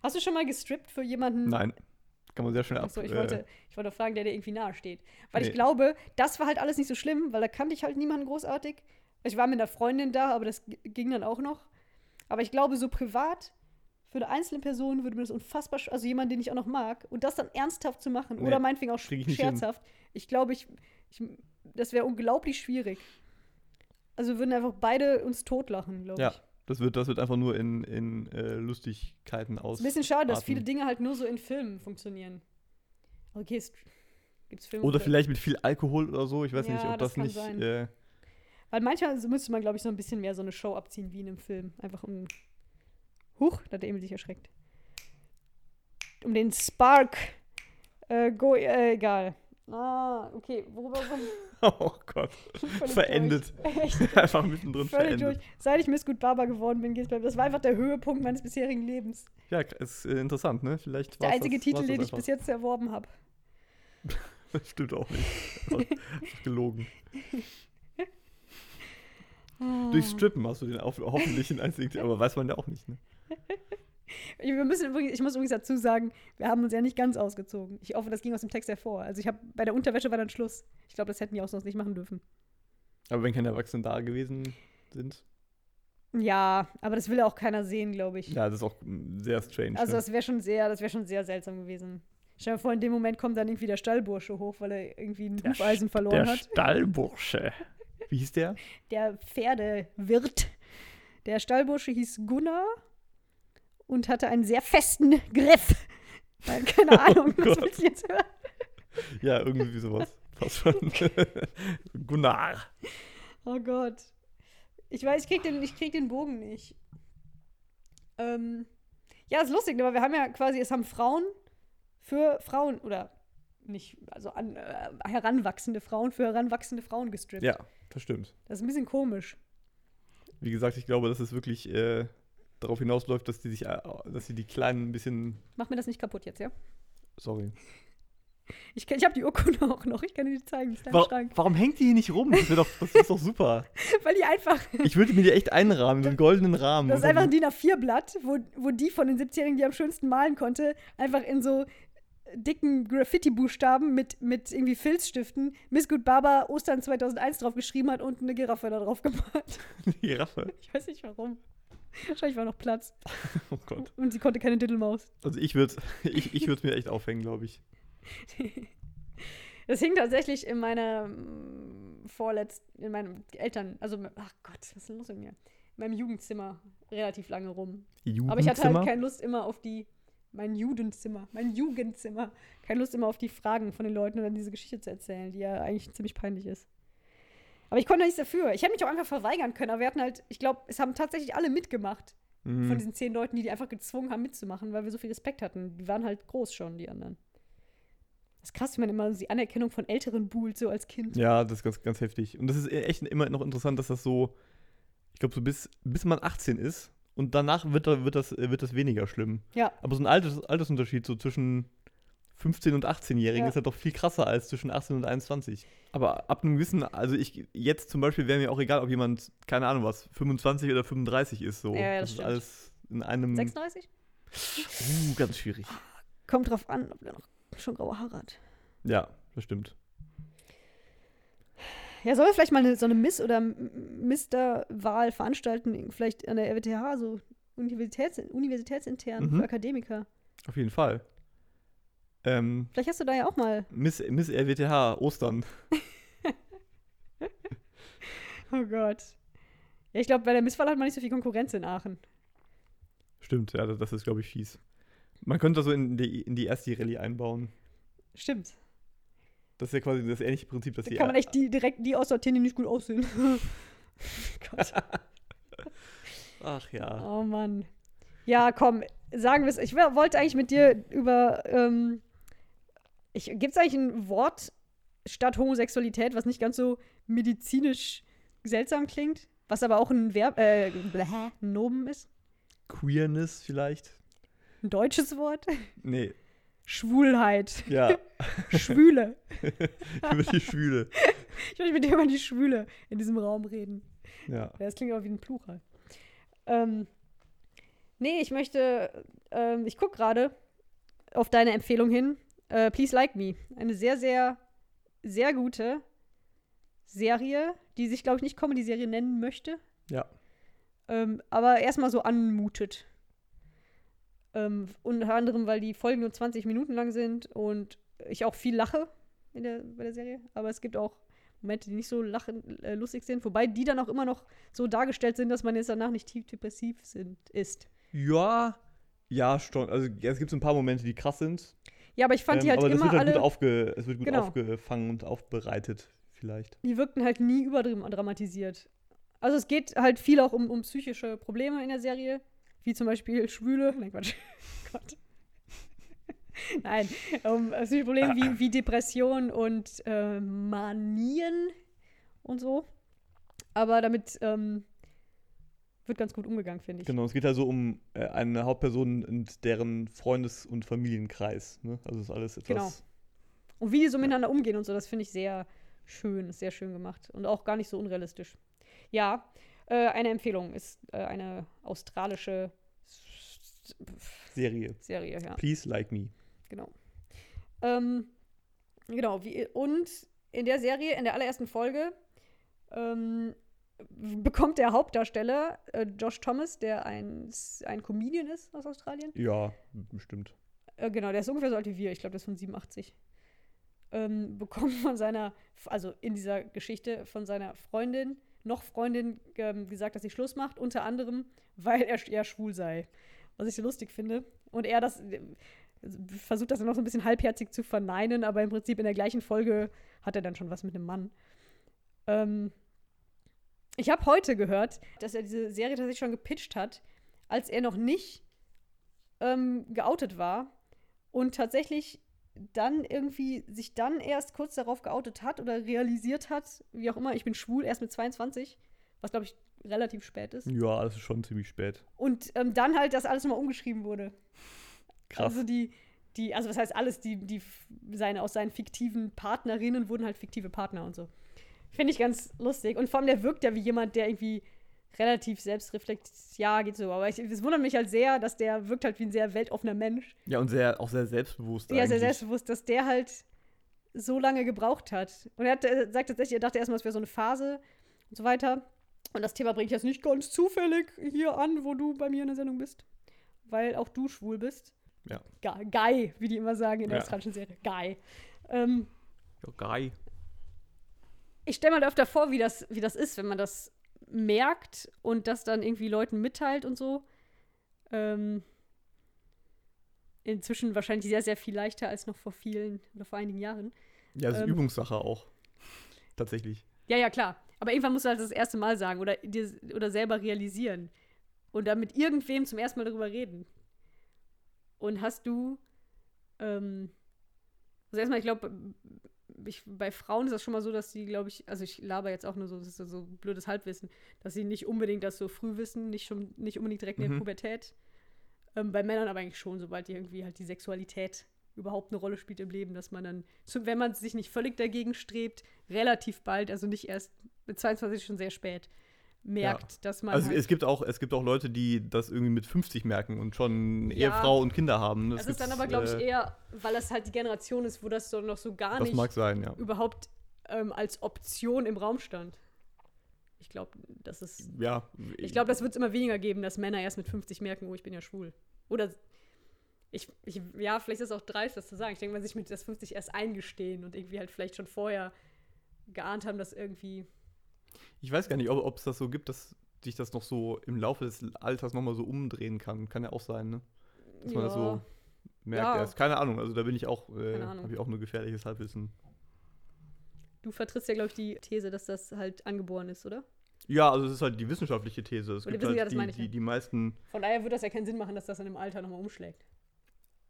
Hast du schon mal gestrippt für jemanden? Nein. Kann man sehr schnell ab. Achso, ich äh, wollte, ich wollte fragen, der dir irgendwie nahe steht. Weil Nee. ich glaube, das war halt alles nicht so schlimm, weil da kannte ich halt niemanden großartig. Ich war mit einer Freundin da, aber das ging dann auch noch. Aber ich glaube, so privat, für eine einzelne Person würde mir das unfassbar, also jemand, den ich auch noch mag, und das dann ernsthaft zu machen Nee, oder meinetwegen auch ich nicht hin. scherzhaft, ich glaube, ich, ich, das wäre unglaublich schwierig. Also wir würden einfach beide uns totlachen, glaube Ja. ich. Das wird, das wird einfach nur in, in äh, Lustigkeiten aus. Ist ein bisschen schade, dass viele Dinge halt nur so in Filmen funktionieren. Okay, es gibt's Filme. Oder vielleicht mit viel Alkohol oder so. Ich weiß Ja, nicht, ob das das, kann nicht. sein. Äh, Weil manchmal müsste man, glaube ich, so ein bisschen mehr so eine Show abziehen wie in einem Film. Einfach um. Huch, da hat der Emil sich erschreckt. Um den Spark. Äh, go, äh, egal. Ah, okay. Worüber oh Gott. Verendet. Echt, Einfach mittendrin völlig verendet. durch. Seit ich Miss Good Barber geworden bin, geht's bei Das war einfach der Höhepunkt meines bisherigen Lebens. Ja, ist äh, interessant, ne? Vielleicht Der einzige das, Titel, den das ich bis jetzt erworben habe. einfach. Stimmt auch nicht. Gelogen. Durch Strippen hast du den auf, hoffentlich in einzigen, aber weiß man ja auch nicht, ne? Wir müssen übrigens, ich muss übrigens dazu sagen, wir haben uns ja nicht ganz ausgezogen. Ich hoffe, das ging aus dem Text hervor. Also ich habe bei der Unterwäsche war dann Schluss. Ich glaube, das hätten die auch sonst nicht machen dürfen. Aber wenn keine Erwachsenen da gewesen sind, Ja, aber das will ja auch keiner sehen, glaube ich. ja, das ist auch sehr strange. also ne? das wäre schon sehr, das wäre schon sehr seltsam gewesen. Stell dir vor, in dem Moment kommt dann irgendwie der Stallbursche hoch, weil er irgendwie ein Der Hufeisen verloren der hat. Stallbursche. Wie hieß der? Der Pferdewirt. Der Stallbursche hieß Gunnar und hatte einen sehr festen Griff. Keine Ahnung, Oh was Gott. willst du jetzt hören? Ja, irgendwie sowas. Fast schon. Gunnar. Oh Gott. Ich weiß, ich krieg den, ich krieg den Bogen nicht. Ähm, ja, ist lustig, aber wir haben ja quasi, es haben Frauen für Frauen, oder nicht, also an, äh, heranwachsende Frauen für heranwachsende Frauen gestrippt. Ja, das stimmt. Das ist ein bisschen komisch. Wie gesagt, ich glaube, dass es wirklich äh, darauf hinausläuft, dass die sich, äh, dass sie die Kleinen ein bisschen. Mach mir das nicht kaputt jetzt, ja? Sorry. Ich, ich habe die Urkunde auch noch. Ich kann dir die zeigen. Die ist da im Wa Schrank. warum hängt die hier nicht rum? Das, doch, das ist doch super. Weil die einfach. Ich würde mir die echt einrahmen, so einen goldenen Rahmen. Das ist einfach ein DIN A4-Blatt, wo, wo die von den 17-Jährigen, die am schönsten malen konnte, einfach in so dicken Graffiti-Buchstaben mit, mit irgendwie Filzstiften Miss Good Baba Ostern 2001 drauf geschrieben hat und eine Giraffe da drauf gemalt. eine Giraffe. Ich weiß nicht warum. Wahrscheinlich war noch Platz. Oh Gott. Und sie konnte keine Diddelmaus. Also ich würde ich, ich mir echt aufhängen, glaube ich. Das hing tatsächlich in meiner mm, vorletzten, in meinem Eltern, also, ach Gott, was ist denn los mit mir? In meinem Jugendzimmer relativ lange rum. Aber ich hatte halt Jugendzimmer? keine Lust immer auf die, mein Jugendzimmer, mein Jugendzimmer, keine Lust immer auf die Fragen von den Leuten und dann diese Geschichte zu erzählen, die ja eigentlich ziemlich peinlich ist. Aber ich konnte nichts dafür. Ich hätte mich auch einfach verweigern können, aber wir hatten halt, ich glaube, es haben tatsächlich alle mitgemacht Mhm. von diesen zehn Leuten, die die einfach gezwungen haben mitzumachen, weil wir so viel Respekt hatten. Die waren halt groß schon, die anderen. Das ist krass, wie man immer die Anerkennung von Älteren buhlt, so als Kind. Ja, das ist ganz, ganz heftig. Und das ist echt immer noch interessant, dass das so, ich glaube, so bis, bis man 18 ist und danach wird, da- wird, das, wird das weniger schlimm. Ja. Aber so ein Alters, Altersunterschied so zwischen 15 und 18-Jährigen Ja. ist halt doch viel krasser als zwischen 18 und 21. Aber ab einem gewissen, also ich, jetzt zum Beispiel wäre mir auch egal, ob jemand, keine Ahnung was, 25 oder 35 ist. So. Ja, ja, das das ist alles in einem. 36? Uh, ganz schwierig. Kommt drauf an, ob der noch schon graue Haare hat. Ja, das stimmt. Ja, sollen wir vielleicht mal eine, so eine Miss- oder Mister-Wahl veranstalten? Vielleicht an der RWTH, so Universitäts universitätsintern Mhm. für Akademiker. Auf jeden Fall. Ähm, Vielleicht hast du da ja auch mal. Miss, Miss RWTH, Ostern. Oh Gott. Ja, ich glaube, bei der Misswahl hat man nicht so viel Konkurrenz in Aachen. Stimmt, ja, das ist, glaube ich, fies. Man könnte das so in die, in die erste Rallye einbauen. Stimmt. Das ist ja quasi das ähnliche Prinzip, dass Da die. kann man echt die, direkt die aussortieren, die nicht gut aussehen. Gott. Ach ja. Oh Mann. Ja, komm, sagen wir es. Ich wollte eigentlich mit dir über. Ähm, Gibt es eigentlich ein Wort statt Homosexualität, was nicht ganz so medizinisch seltsam klingt? Was aber auch ein Verb, äh, bläh, ein Nomen ist? Queerness vielleicht? Ein deutsches Wort? Nee, Schwulheit. ja. Schwüle. Über die Schwüle. Ich möchte mit dir über die Schwüle in diesem Raum reden. Ja. Ja, das klingt aber wie ein Plural. Ähm, nee, ich möchte, ähm, ich gucke gerade auf deine Empfehlung hin. Äh, Please Like Me. Eine sehr, sehr, sehr gute Serie, die sich, glaube ich, nicht Comedy-Serie nennen möchte. Ja. Ähm, aber erstmal so anmutet. Ähm, unter anderem, weil die Folgen nur 20 Minuten lang sind und ich auch viel lache in der, bei der Serie. Aber es gibt auch Momente, die nicht so lachen, äh, lustig sind, wobei die dann auch immer noch so dargestellt sind, dass man jetzt danach nicht tief depressiv sind, ist. Ja, ja, schon. Also es gibt so ein paar Momente, die krass sind. Ja, aber ich fand die Ähm, halt aber das immer wird halt alle, gut, aufge, es wird gut Genau. aufgefangen und aufbereitet, vielleicht. die wirkten halt nie überdramatisiert. Also es geht halt viel auch um, um psychische Probleme in der Serie, wie zum Beispiel Schwüle. Nein, Quatsch. Gott. Nein, um psychische Probleme wie, wie Depression und äh, Manien und so. Aber damit ähm, wird ganz gut umgegangen, finde ich. Genau, es geht also um äh, eine Hauptperson und deren Freundes- und Familienkreis. Ne? Also ist alles etwas. Genau. Und wie die so miteinander umgehen und so, das finde ich sehr schön, ist sehr schön gemacht und auch gar nicht so unrealistisch. Ja, äh, eine Empfehlung ist äh, eine australische Serie. Serie, ja, Please like me. genau. Ähm, genau, wie, und in der Serie, in der allerersten Folge, ähm, bekommt der Hauptdarsteller, äh, Josh Thomas, der ein, ein Comedian ist aus Australien, Ja, bestimmt. Äh, genau, der ist ungefähr so alt wie wir. Ich glaube, der ist von 87. Ähm, bekommt von seiner, also in dieser Geschichte von seiner Freundin, noch Freundin, ähm, gesagt, dass sie Schluss macht, unter anderem, weil er, er schwul sei. Was ich so lustig finde. Und er das äh, versucht das dann noch so ein bisschen halbherzig zu verneinen, aber im Prinzip in der gleichen Folge hat er dann schon was mit einem Mann. Ähm, ich habe heute gehört, dass er diese Serie tatsächlich schon gepitcht hat, als er noch nicht ähm, geoutet war und tatsächlich dann irgendwie sich dann erst kurz darauf geoutet hat oder realisiert hat, wie auch immer, ich bin schwul, erst mit 22, was glaube ich relativ spät ist. Ja, das ist schon ziemlich spät. Und ähm, dann halt das alles nochmal umgeschrieben wurde. Krass. Also die, die, also was heißt alles, die, die seine, aus seinen fiktiven Partnerinnen wurden halt fiktive Partner und so. Finde ich ganz lustig. Und vor allem, der wirkt ja wie jemand, der irgendwie relativ selbstreflektiert, ja, geht so. Aber ich, es wundert mich halt sehr, dass der wirkt halt wie ein sehr weltoffener Mensch. Ja, und sehr, auch sehr selbstbewusst. Ja, sehr eigentlich. selbstbewusst, dass der halt so lange gebraucht hat. Und er, hat, er sagt tatsächlich, er dachte erstmal, es wäre so eine Phase und so weiter. Und das Thema bringe ich jetzt nicht ganz zufällig hier an, wo du bei mir in der Sendung bist. Weil auch du schwul bist. Ja. Ga- Guy, wie die immer sagen in der Ja. australischen Serie. Guy. Ähm, Ja, geil. Ich stelle mir öfter vor, wie das, wie das ist, wenn man das merkt und das dann irgendwie Leuten mitteilt und so. Ähm, inzwischen wahrscheinlich sehr, sehr viel leichter als noch vor vielen oder vor einigen Jahren. Ja, das ist Ähm. Übungssache auch. Tatsächlich. Ja, ja, klar. Aber irgendwann musst du halt das erste Mal sagen oder, dir, oder selber realisieren. Und dann mit irgendwem zum ersten Mal darüber reden. Und hast du, ähm, also erstmal, ich glaube, ich, bei Frauen ist das schon mal so, dass sie, glaube ich, also ich laber jetzt auch nur so, das ist so blödes Halbwissen, dass sie nicht unbedingt das so früh wissen, nicht schon, nicht unbedingt direkt in der Mhm. Pubertät. Ähm, bei Männern aber eigentlich schon, sobald die irgendwie halt die Sexualität überhaupt eine Rolle spielt im Leben, dass man dann, wenn man sich nicht völlig dagegen strebt, relativ bald, also nicht erst mit 22 schon sehr spät, merkt, dass man Also halt, es gibt auch, es gibt auch Leute, die das irgendwie mit 50 merken und schon Ja. Ehefrau und Kinder haben. das ist dann aber, glaube ich, eher, weil das halt die Generation ist, wo das so noch so gar Das nicht mag sein, ja. überhaupt ähm, als Option im Raum stand. Ich glaube, das ist. Ja. Ich glaube, das wird es immer weniger geben, dass Männer erst mit 50 merken, oh, ich bin ja schwul. Oder ich, ich ja, vielleicht ist es auch dreist, das zu sagen. Ich denke, man sich mit das 50 erst eingestehen und irgendwie halt vielleicht schon vorher geahnt haben, dass irgendwie. Ich weiß gar nicht, ob es das so gibt, dass sich das noch so im Laufe des Alters nochmal so umdrehen kann. Kann ja auch sein, ne? Dass man das so merkt Ja. erst. Keine Ahnung, also da bin ich auch, äh, habe ich auch nur gefährliches Halbwissen. Du vertrittst ja, glaube ich, die These, dass das halt angeboren ist, oder? Ja, also es ist halt die wissenschaftliche These. Es Oder gibt ja, halt das die, meine ich, ja. die, die meisten. Von daher würde das ja keinen Sinn machen, dass das in dem Alter nochmal umschlägt.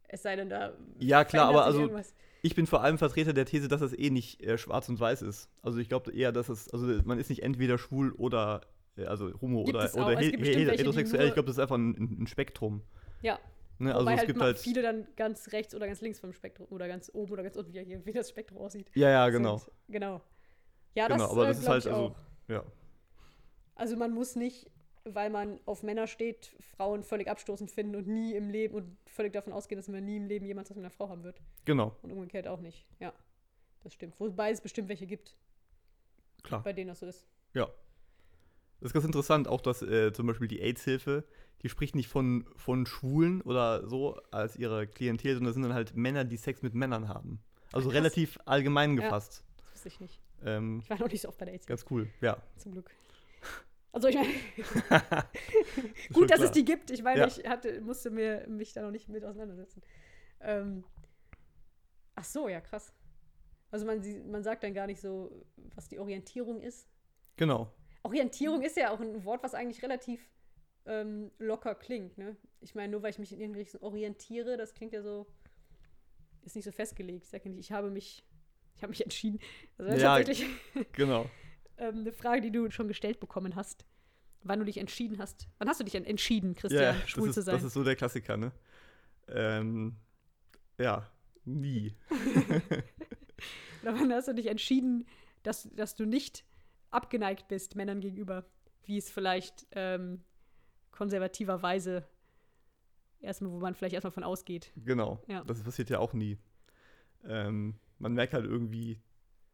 Es sei denn, da. Ja, klar, aber also irgendwas. ich bin vor allem Vertreter der These, dass es eh nicht äh, schwarz und weiß ist. Also ich glaube eher, dass es, also man ist nicht entweder schwul oder, äh, also homo Gibt oder, oder he he heterosexuell. Ich glaube, das ist einfach ein, ein Spektrum. Ja, Ne? Also es halt gibt halt. viele dann ganz rechts oder ganz links vom Spektrum oder ganz oben oder ganz unten, wie, hier, wie das Spektrum aussieht. Ja, ja, genau. Sind. Genau. Ja, Genau, das, aber äh, das ist halt, also-. Ja. Also man muss nicht, weil man auf Männer steht, Frauen völlig abstoßend finden und nie im Leben und völlig davon ausgehen, dass man nie im Leben jemand was mit einer Frau haben wird. Genau, Und umgekehrt auch nicht. Ja, das stimmt. Wobei es bestimmt welche gibt, klar. bei denen das so ist. Ja. Das ist ganz interessant, auch dass äh, zum Beispiel die AIDS-Hilfe, die spricht nicht von, von Schwulen oder so als ihre Klientel, sondern das sind dann halt Männer, die Sex mit Männern haben. Also Krass. relativ allgemein Ja. gefasst. Das wusste ich nicht. Ähm, Ich war noch nicht so oft bei der AIDS, ganz cool, ja. zum Glück. Also ich meine, gut, dass klar. es die gibt. Ich meine, Ja. ich hatte, musste mir, mich da noch nicht mit auseinandersetzen. Ähm, ach so, ja, krass. Also man, man sagt dann gar nicht so, was die Orientierung ist. Genau. Orientierung ist ja auch ein Wort, was eigentlich relativ ähm, locker klingt. Ne? Ich meine, nur weil ich mich in irgendeine Richtung orientiere, das klingt ja so, ist nicht so festgelegt. Ich sage nicht, ich habe mich, ich habe mich entschieden. Also Ja. Genau. Ähm, eine Frage, die du schon gestellt bekommen hast. Wann du dich entschieden hast. Wann hast du dich en- entschieden, Christian, Ja, schwul ist, zu sein? das ist so der Klassiker, ne? Ähm, ja, nie. Oder wann hast du dich entschieden, dass, dass du nicht abgeneigt bist Männern gegenüber, wie es vielleicht ähm, konservativerweise erstmal, wo man vielleicht erstmal von ausgeht. Genau. Ja. Das passiert ja auch nie. Ähm, man merkt halt irgendwie,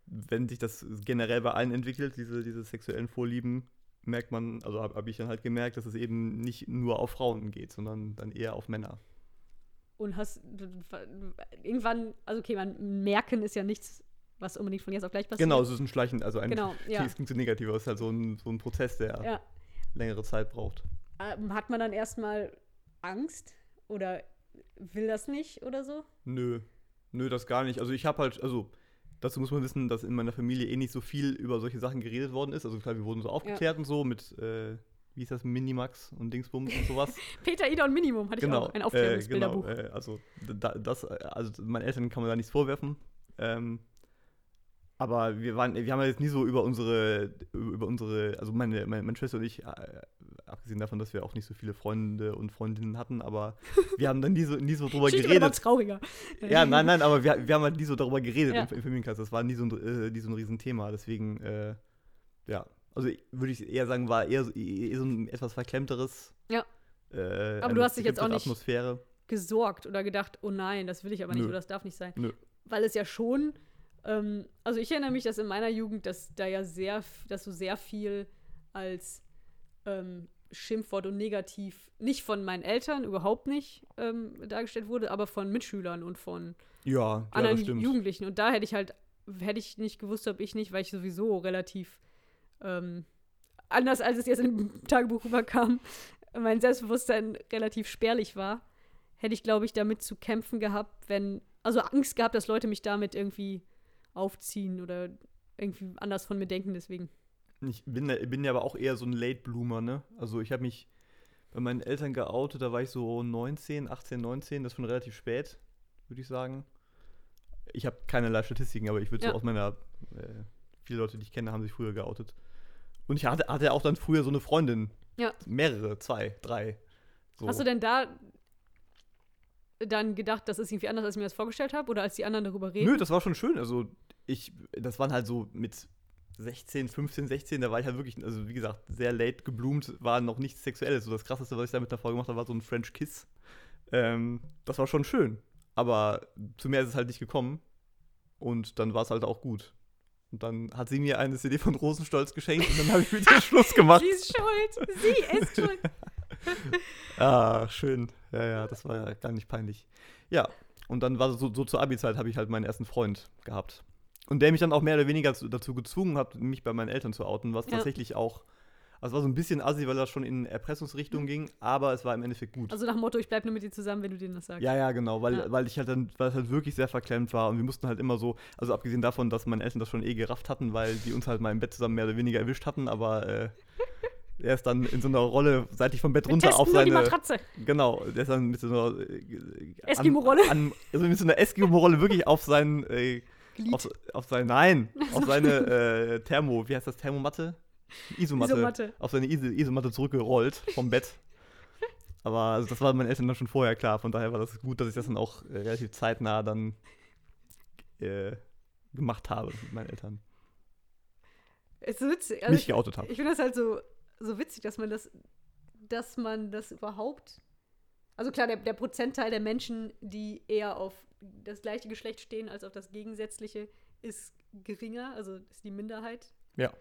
wenn sich das generell bei allen entwickelt, diese, diese sexuellen Vorlieben, merkt man, also habe hab ich dann halt gemerkt, dass es eben nicht nur auf Frauen geht, sondern dann eher auf Männer. Und hast irgendwann, also okay, man merken ist ja nichts, was unbedingt von jetzt auf gleich passiert. Genau, es ist ein Schleichen, also ein, Genau, ja. es klingt so negativ, aber es ist halt so ein, so ein Prozess, der Ja. längere Zeit braucht. Ähm, hat man dann erstmal Angst oder will das nicht oder so? Nö, nö, das gar nicht. Also ich habe halt, also dazu muss man wissen, dass in meiner Familie eh nicht so viel über solche Sachen geredet worden ist. Also klar, wir wurden so aufgeklärt und so mit, äh, wie ist das, Minimax und Dingsbums und sowas. Peter, Ida und Minimum hatte ich genau, auch, ein äh, Aufklärungsbilderbuch. genau, äh, also da, das, äh, also meinen Eltern kann man da nichts vorwerfen. Ähm, aber wir waren, wir haben ja jetzt nie so über unsere, über unsere, also meine, meine, meine Schwester und ich äh, abgesehen davon, dass wir auch nicht so viele Freunde und Freundinnen hatten, aber wir haben dann nie so, nie so drüber geredet. trauriger. Ja, nein, nein, aber wir, wir haben halt nie so darüber geredet Ja. im, im Familienkreis. Das war nie so ein, äh, nie so ein Riesenthema. Deswegen, äh, ja. Also würde ich eher sagen, war eher, so- eher so ein etwas verklemmteres. Ja. Äh, Aber du hast dich jetzt auch nicht- Atmosphäre. gesorgt oder gedacht, oh nein, das will ich aber nicht Nö. oder das darf nicht sein. Nö. Weil es ja schon, ähm, also ich erinnere mich, dass in meiner Jugend, dass da ja sehr, dass so sehr viel als ähm, Schimpfwort und negativ, nicht von meinen Eltern, überhaupt nicht ähm, dargestellt wurde, aber von Mitschülern und von Ja, ja anderen stimmt. Jugendlichen. Und da hätte ich halt, hätte ich nicht gewusst, ob ich nicht, weil ich sowieso relativ ähm, anders als es jetzt im Tagebuch rüberkam, mein Selbstbewusstsein relativ spärlich war, hätte ich, glaube ich, damit zu kämpfen gehabt, wenn, also Angst gehabt, dass Leute mich damit irgendwie aufziehen oder irgendwie anders von mir denken, deswegen. Ich bin, bin ja aber auch eher so ein Late Bloomer, ne? Also ich habe mich bei meinen Eltern geoutet, da war ich so 19, 18, 19, das ist schon relativ spät, würde ich sagen. Ich habe keinerlei Statistiken, aber ich würde Ja. so aus meiner, äh, viele Leute, die ich kenne, haben sich früher geoutet. Und ich hatte, hatte auch dann früher so eine Freundin. Ja. Mehrere, zwei, drei. So. Hast du denn da dann gedacht, das ist irgendwie anders, als ich mir das vorgestellt habe? Oder als die anderen darüber reden? Nö, das war schon schön. Also ich, das waren halt so mit 16, 15, 16, da war ich halt wirklich, also wie gesagt, sehr late gebloomt, war noch nichts Sexuelles. So das krasseste, was ich da mit der Frau gemacht habe, war so ein French Kiss. Ähm, das war schon schön. Aber zu mehr ist es halt nicht gekommen. Und dann war es halt auch gut. Und dann hat sie mir eine CD von Rosenstolz geschenkt und dann habe ich mit ihr Schluss gemacht. Sie ist schuld. Sie ist schuld. Ah, schön. Ja, ja, das war ja gar nicht peinlich. Ja, und dann war so, so zur Abi-Zeit habe ich halt meinen ersten Freund gehabt. Und der mich dann auch mehr oder weniger zu, dazu gezwungen hat, mich bei meinen Eltern zu outen, was Ja. tatsächlich auch, also es war so ein bisschen assi, weil das schon in Erpressungsrichtung ging, aber es war im Endeffekt gut. Also nach dem Motto, ich bleib nur mit dir zusammen, wenn du denen das sagst. ja, ja, genau, weil, Ja. weil ich halt dann, weil es halt wirklich sehr verklemmt war und wir mussten halt immer so, also abgesehen davon, dass meine Eltern das schon eh gerafft hatten, weil die uns halt mal im Bett zusammen mehr oder weniger erwischt hatten, aber äh, er ist dann in so einer Rolle seitlich vom Bett Wir runter auf nur die seine. Matratze. Genau, der ist dann mit so einer äh, Eskimo-Rolle. Also mit so einer Eskimo-Rolle wirklich auf seinen, äh, Glied. auf, auf sein, nein, auf seine äh, Thermo, wie heißt das, Thermomatte? Isomatte. Isomatte. Auf seine Iso Isomatte zurückgerollt vom Bett. Aber also das war meinen Eltern dann schon vorher klar, von daher war das gut, dass ich das dann auch äh, relativ zeitnah dann äh, gemacht habe mit meinen Eltern. Es ist witzig. Also Mich ich geoutet habe. ich finde das halt so, so witzig, dass man das, dass man das überhaupt. Also klar, der, der Prozentteil der Menschen, die eher auf das gleiche Geschlecht stehen als auf das gegensätzliche, ist geringer, also ist die Minderheit. Ja.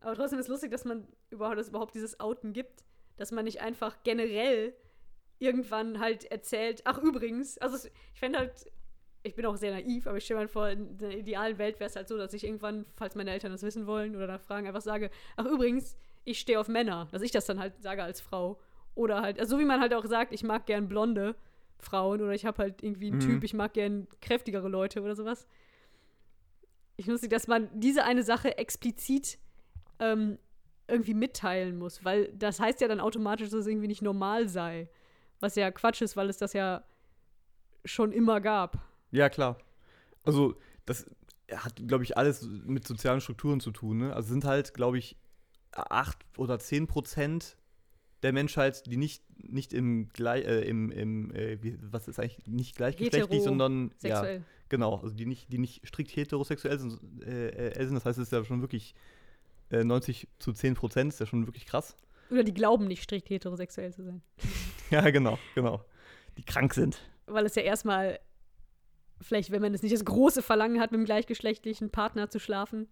Aber trotzdem ist lustig, dass man überhaupt, dass es überhaupt dieses Outen gibt, dass man nicht einfach generell irgendwann halt erzählt, ach übrigens, also es- ich fände halt, ich bin auch sehr naiv, aber ich stelle mir vor, in der idealen Welt wäre es halt so, dass ich irgendwann, falls meine Eltern das wissen wollen oder nachfragen, einfach sage, ach übrigens, ich stehe auf Männer, dass ich das dann halt sage als Frau. Oder halt, also so wie man halt auch sagt, ich mag gern blonde Frauen oder ich habe halt irgendwie einen Mhm. Typ, ich mag gern kräftigere Leute oder sowas. Ich lustig, dass man diese eine Sache explizit ähm, irgendwie mitteilen muss, weil das heißt ja dann automatisch, dass es irgendwie nicht normal sei. Was ja Quatsch ist, weil es das ja schon immer gab. Ja, klar. Also, das hat, glaube ich, alles mit sozialen Strukturen zu tun. Ne? Also sind halt, glaube ich, acht oder zehn Prozent der Menschheit, die nicht, nicht im, gleich, äh, im, im äh, wie, was ist eigentlich, nicht gleichgeschlechtlich, sondern, ja, Sexuell. genau, also die nicht, die nicht strikt heterosexuell sind, äh, äh, sind. Das heißt, es ist ja schon wirklich äh, 90 zu 10 Prozent, ist ja schon wirklich krass. Oder die glauben nicht strikt heterosexuell zu sein. Ja, genau, genau. Die krank sind. Weil es ja erstmal, vielleicht, wenn man es nicht das große Verlangen hat, mit dem gleichgeschlechtlichen Partner zu schlafen,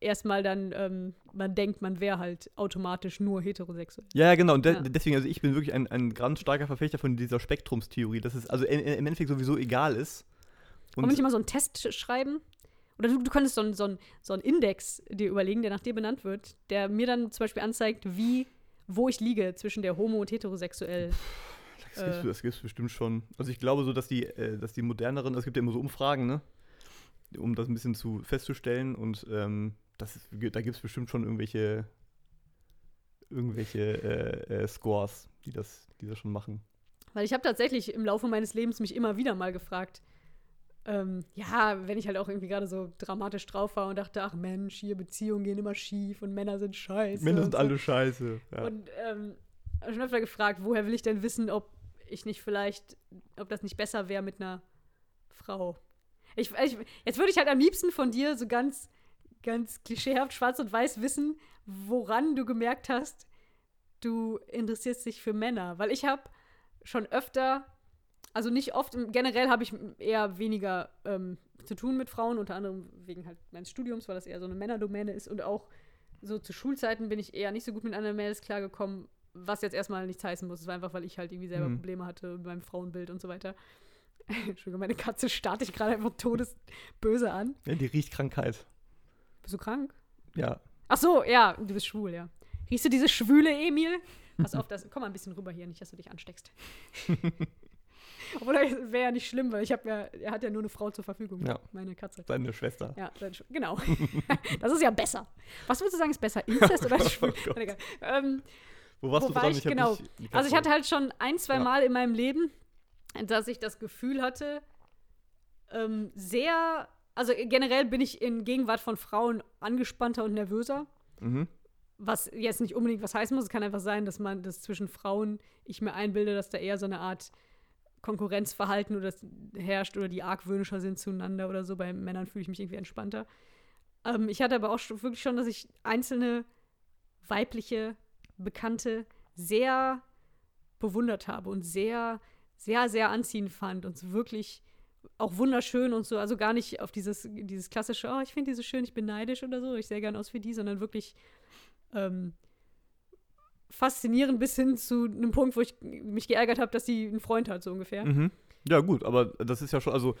erstmal dann, ähm, man denkt, man wäre halt automatisch nur heterosexuell. Ja, genau. Und de Ja. deswegen, also ich bin wirklich ein, ein ganz starker Verfechter von dieser Spektrumstheorie, dass es also im Endeffekt sowieso egal ist. Wollen wir nicht mal so einen Test sch- schreiben? Oder du, du könntest so einen so einen- so einen Index dir überlegen, der nach dir benannt wird, der mir dann zum Beispiel anzeigt, wie, wo ich liege zwischen der homo- und heterosexuell. das gibt's, äh, das gibt's bestimmt schon. Also ich glaube so, dass die, äh, dass die moderneren, es gibt ja immer so Umfragen, ne? Um das ein bisschen zu festzustellen und ähm, das, ist- da gibt es bestimmt schon irgendwelche irgendwelche äh, äh, Scores, die das, die das schon machen. Weil ich habe tatsächlich im Laufe meines Lebens mich immer wieder mal gefragt, ähm, ja, wenn ich halt auch irgendwie gerade so dramatisch drauf war und dachte, ach Mensch, hier Beziehungen gehen immer schief und Männer sind scheiße. Männer sind so. alle scheiße. Ja. Und ähm, schon öfter gefragt, woher will ich denn wissen, ob ich nicht vielleicht, ob das nicht besser wäre mit einer Frau. Ich, ich, jetzt würde ich halt am liebsten von dir so ganz, ganz klischeehaft schwarz und weiß wissen, woran du gemerkt hast, du interessierst dich für Männer. Weil ich habe schon öfter, also nicht oft, generell habe ich eher weniger ähm, zu tun mit Frauen, unter anderem wegen halt meines Studiums, weil das eher so eine Männerdomäne ist und auch so zu Schulzeiten bin ich eher nicht so gut mit anderen Mädels klargekommen, was jetzt erstmal nichts heißen muss. Es war einfach, weil ich halt irgendwie selber Mhm. Probleme hatte mit meinem Frauenbild und so weiter. Entschuldigung, meine Katze starrt ich gerade einfach todesböse an. ja, die riecht Krankheit. Bist du krank? Ja. Ach so, ja, du bist schwul, ja. Riechst du diese Schwüle, Emil? Pass auf, das, komm mal ein bisschen rüber hier, nicht, dass du dich ansteckst. Obwohl, das wäre ja nicht schlimm, weil ich habe ja, er hat ja nur eine Frau zur Verfügung, Ja. meine Katze. Seine Schwester. Ja, sein Sch- genau. das ist ja besser. Was würdest du sagen, ist besser? Inzest oder Schwul? Egal. ähm, Wo warst Wo du war dran? ich? Genau. nicht die Also ich hatte halt schon ein, zwei Ja. Mal in meinem Leben, dass ich das Gefühl hatte, ähm, sehr, also generell bin ich in Gegenwart von Frauen angespannter und nervöser. Mhm. Was jetzt nicht unbedingt was heißen muss. Es kann einfach sein, dass man das zwischen Frauen, ich mir einbilde, dass da eher so eine Art Konkurrenzverhalten oder herrscht oder die argwöhnischer sind zueinander oder so. Bei Männern fühle ich mich irgendwie entspannter. Ähm, ich hatte aber auch schon, wirklich schon, dass ich einzelne weibliche Bekannte sehr bewundert habe und sehr, sehr, sehr anziehend fand und wirklich auch wunderschön und so, also gar nicht auf dieses, dieses klassische, oh, ich finde die so schön, ich bin neidisch oder so, ich sehe gern aus wie die, sondern wirklich ähm, faszinierend bis hin zu einem Punkt, wo ich mich geärgert habe, dass sie einen Freund hat, so ungefähr. Mhm. Ja, gut, aber das ist ja schon, also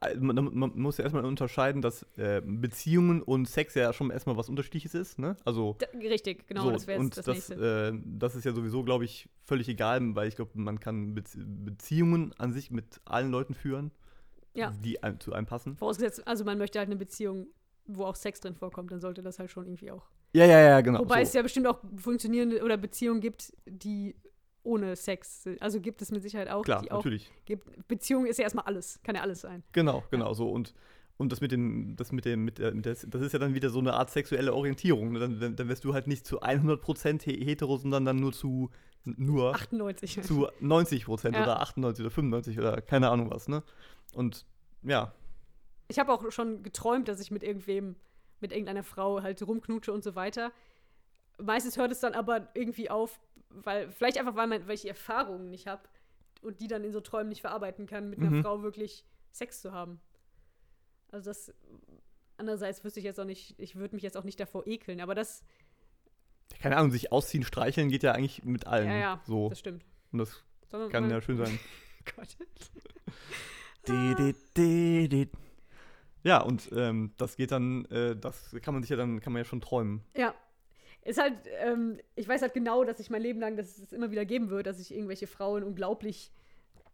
äh, man, man muss ja erstmal unterscheiden, dass äh, Beziehungen und Sex ja schon erstmal was Unterschiedliches ist, ne? Also Da, richtig, genau, so, das wäre und jetzt das, das, nächste. äh, das ist ja sowieso, glaube ich, völlig egal, weil ich glaube, man kann Bezie Beziehungen an sich mit allen Leuten führen, Ja. die einem, zu einem passen. Vorausgesetzt, also man möchte halt eine Beziehung, wo auch Sex drin vorkommt, dann sollte das halt schon irgendwie auch. Ja, ja, ja, genau. Wobei so. es ja bestimmt auch funktionierende oder Beziehungen gibt, die ohne Sex sind. Also gibt es mit Sicherheit auch. Klar, die auch natürlich. gibt. Beziehung ist ja erstmal alles, kann ja alles sein. Genau, genau so. Und, und das mit dem, das mit dem, mit der, mit der, das ist ja dann wieder so eine Art sexuelle Orientierung. ne? Dann, dann, wärst du halt nicht zu 100% he- hetero, sondern dann nur zu, nur 98. zu 90% Ja. oder 98 oder 95 oder keine Ahnung was, ne? Und ja, Ich habe auch schon geträumt, dass ich mit irgendwem, mit irgendeiner Frau halt rumknutsche und so weiter. Meistens hört es dann aber irgendwie auf, weil, vielleicht einfach, weil, man, weil ich die Erfahrungen nicht habe und die dann in so Träumen nicht verarbeiten kann, mit einer Mhm. Frau wirklich Sex zu haben. Also das, andererseits wüsste ich jetzt auch nicht, ich würde mich jetzt auch nicht davor ekeln, aber das, keine Ahnung, sich ausziehen, streicheln geht ja eigentlich mit allen. ja, ja, So. das stimmt. Und das Sondern kann ja schön sein. Gott. Di, di, di, di. Ja, und ähm, das geht dann, äh, das kann man sich ja dann, kann man ja schon träumen. Ja. Ist halt, ähm, ich weiß halt genau, dass ich mein Leben lang, dass es immer wieder geben wird, dass ich irgendwelche Frauen unglaublich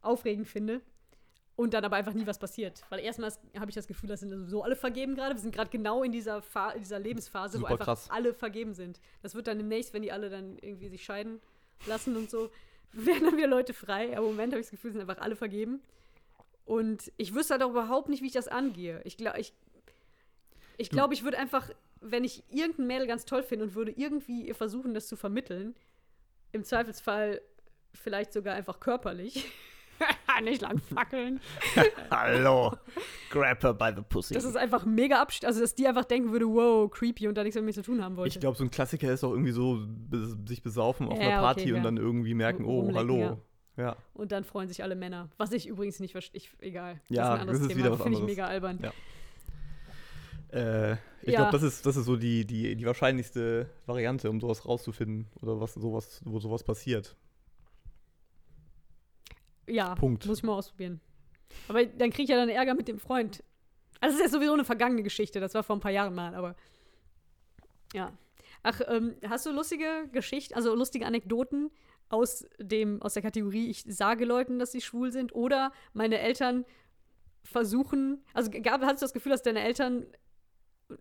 aufregend finde. Und dann aber einfach nie was passiert. Weil erstmal habe ich das Gefühl, das sind sowieso alle vergeben gerade. Wir sind gerade genau in dieser, Fa in dieser Lebensphase, wo Super einfach krass. alle vergeben sind. Das wird dann demnächst, wenn die alle dann irgendwie sich scheiden lassen und so, werden dann wieder Leute frei. Aber im Moment habe ich das Gefühl, sind einfach alle vergeben. Und ich wüsste halt auch überhaupt nicht, wie ich das angehe. Ich glaube, ich, ich, glaub, ich würde einfach, wenn ich irgendein Mädel ganz toll finde und würde irgendwie ihr versuchen, das zu vermitteln, im Zweifelsfall vielleicht sogar einfach körperlich. nicht lang fackeln. Hallo, grab her by the pussy. Das ist einfach mega abst also dass die einfach denken würde, wow, creepy und da nichts mit mir zu tun haben wollte. ich glaube, so ein Klassiker ist auch irgendwie so, sich besaufen auf Ja, einer okay, Party und ja. dann irgendwie merken, oh, Rumlecken, hallo. Ja. Und dann freuen sich alle Männer. Was ich übrigens nicht verstehe. Egal. Ja, ein anderes das ist Thema. wieder was Finde ich mega albern. Ja. Äh, ich Ja. glaube, das ist, das ist so die, die, die wahrscheinlichste Variante, um sowas rauszufinden oder was sowas, wo sowas passiert. Ja, Punkt. muss ich mal ausprobieren. Aber dann kriege ich ja dann Ärger mit dem Freund. Also, das ist ja sowieso eine vergangene Geschichte. Das war vor ein paar Jahren mal, aber. Ja. Ach, ähm, hast du lustige Geschichten, also lustige Anekdoten aus, dem, aus der Kategorie, ich sage Leuten, dass sie schwul sind? Oder meine Eltern versuchen, also gab, hast du das Gefühl, dass deine Eltern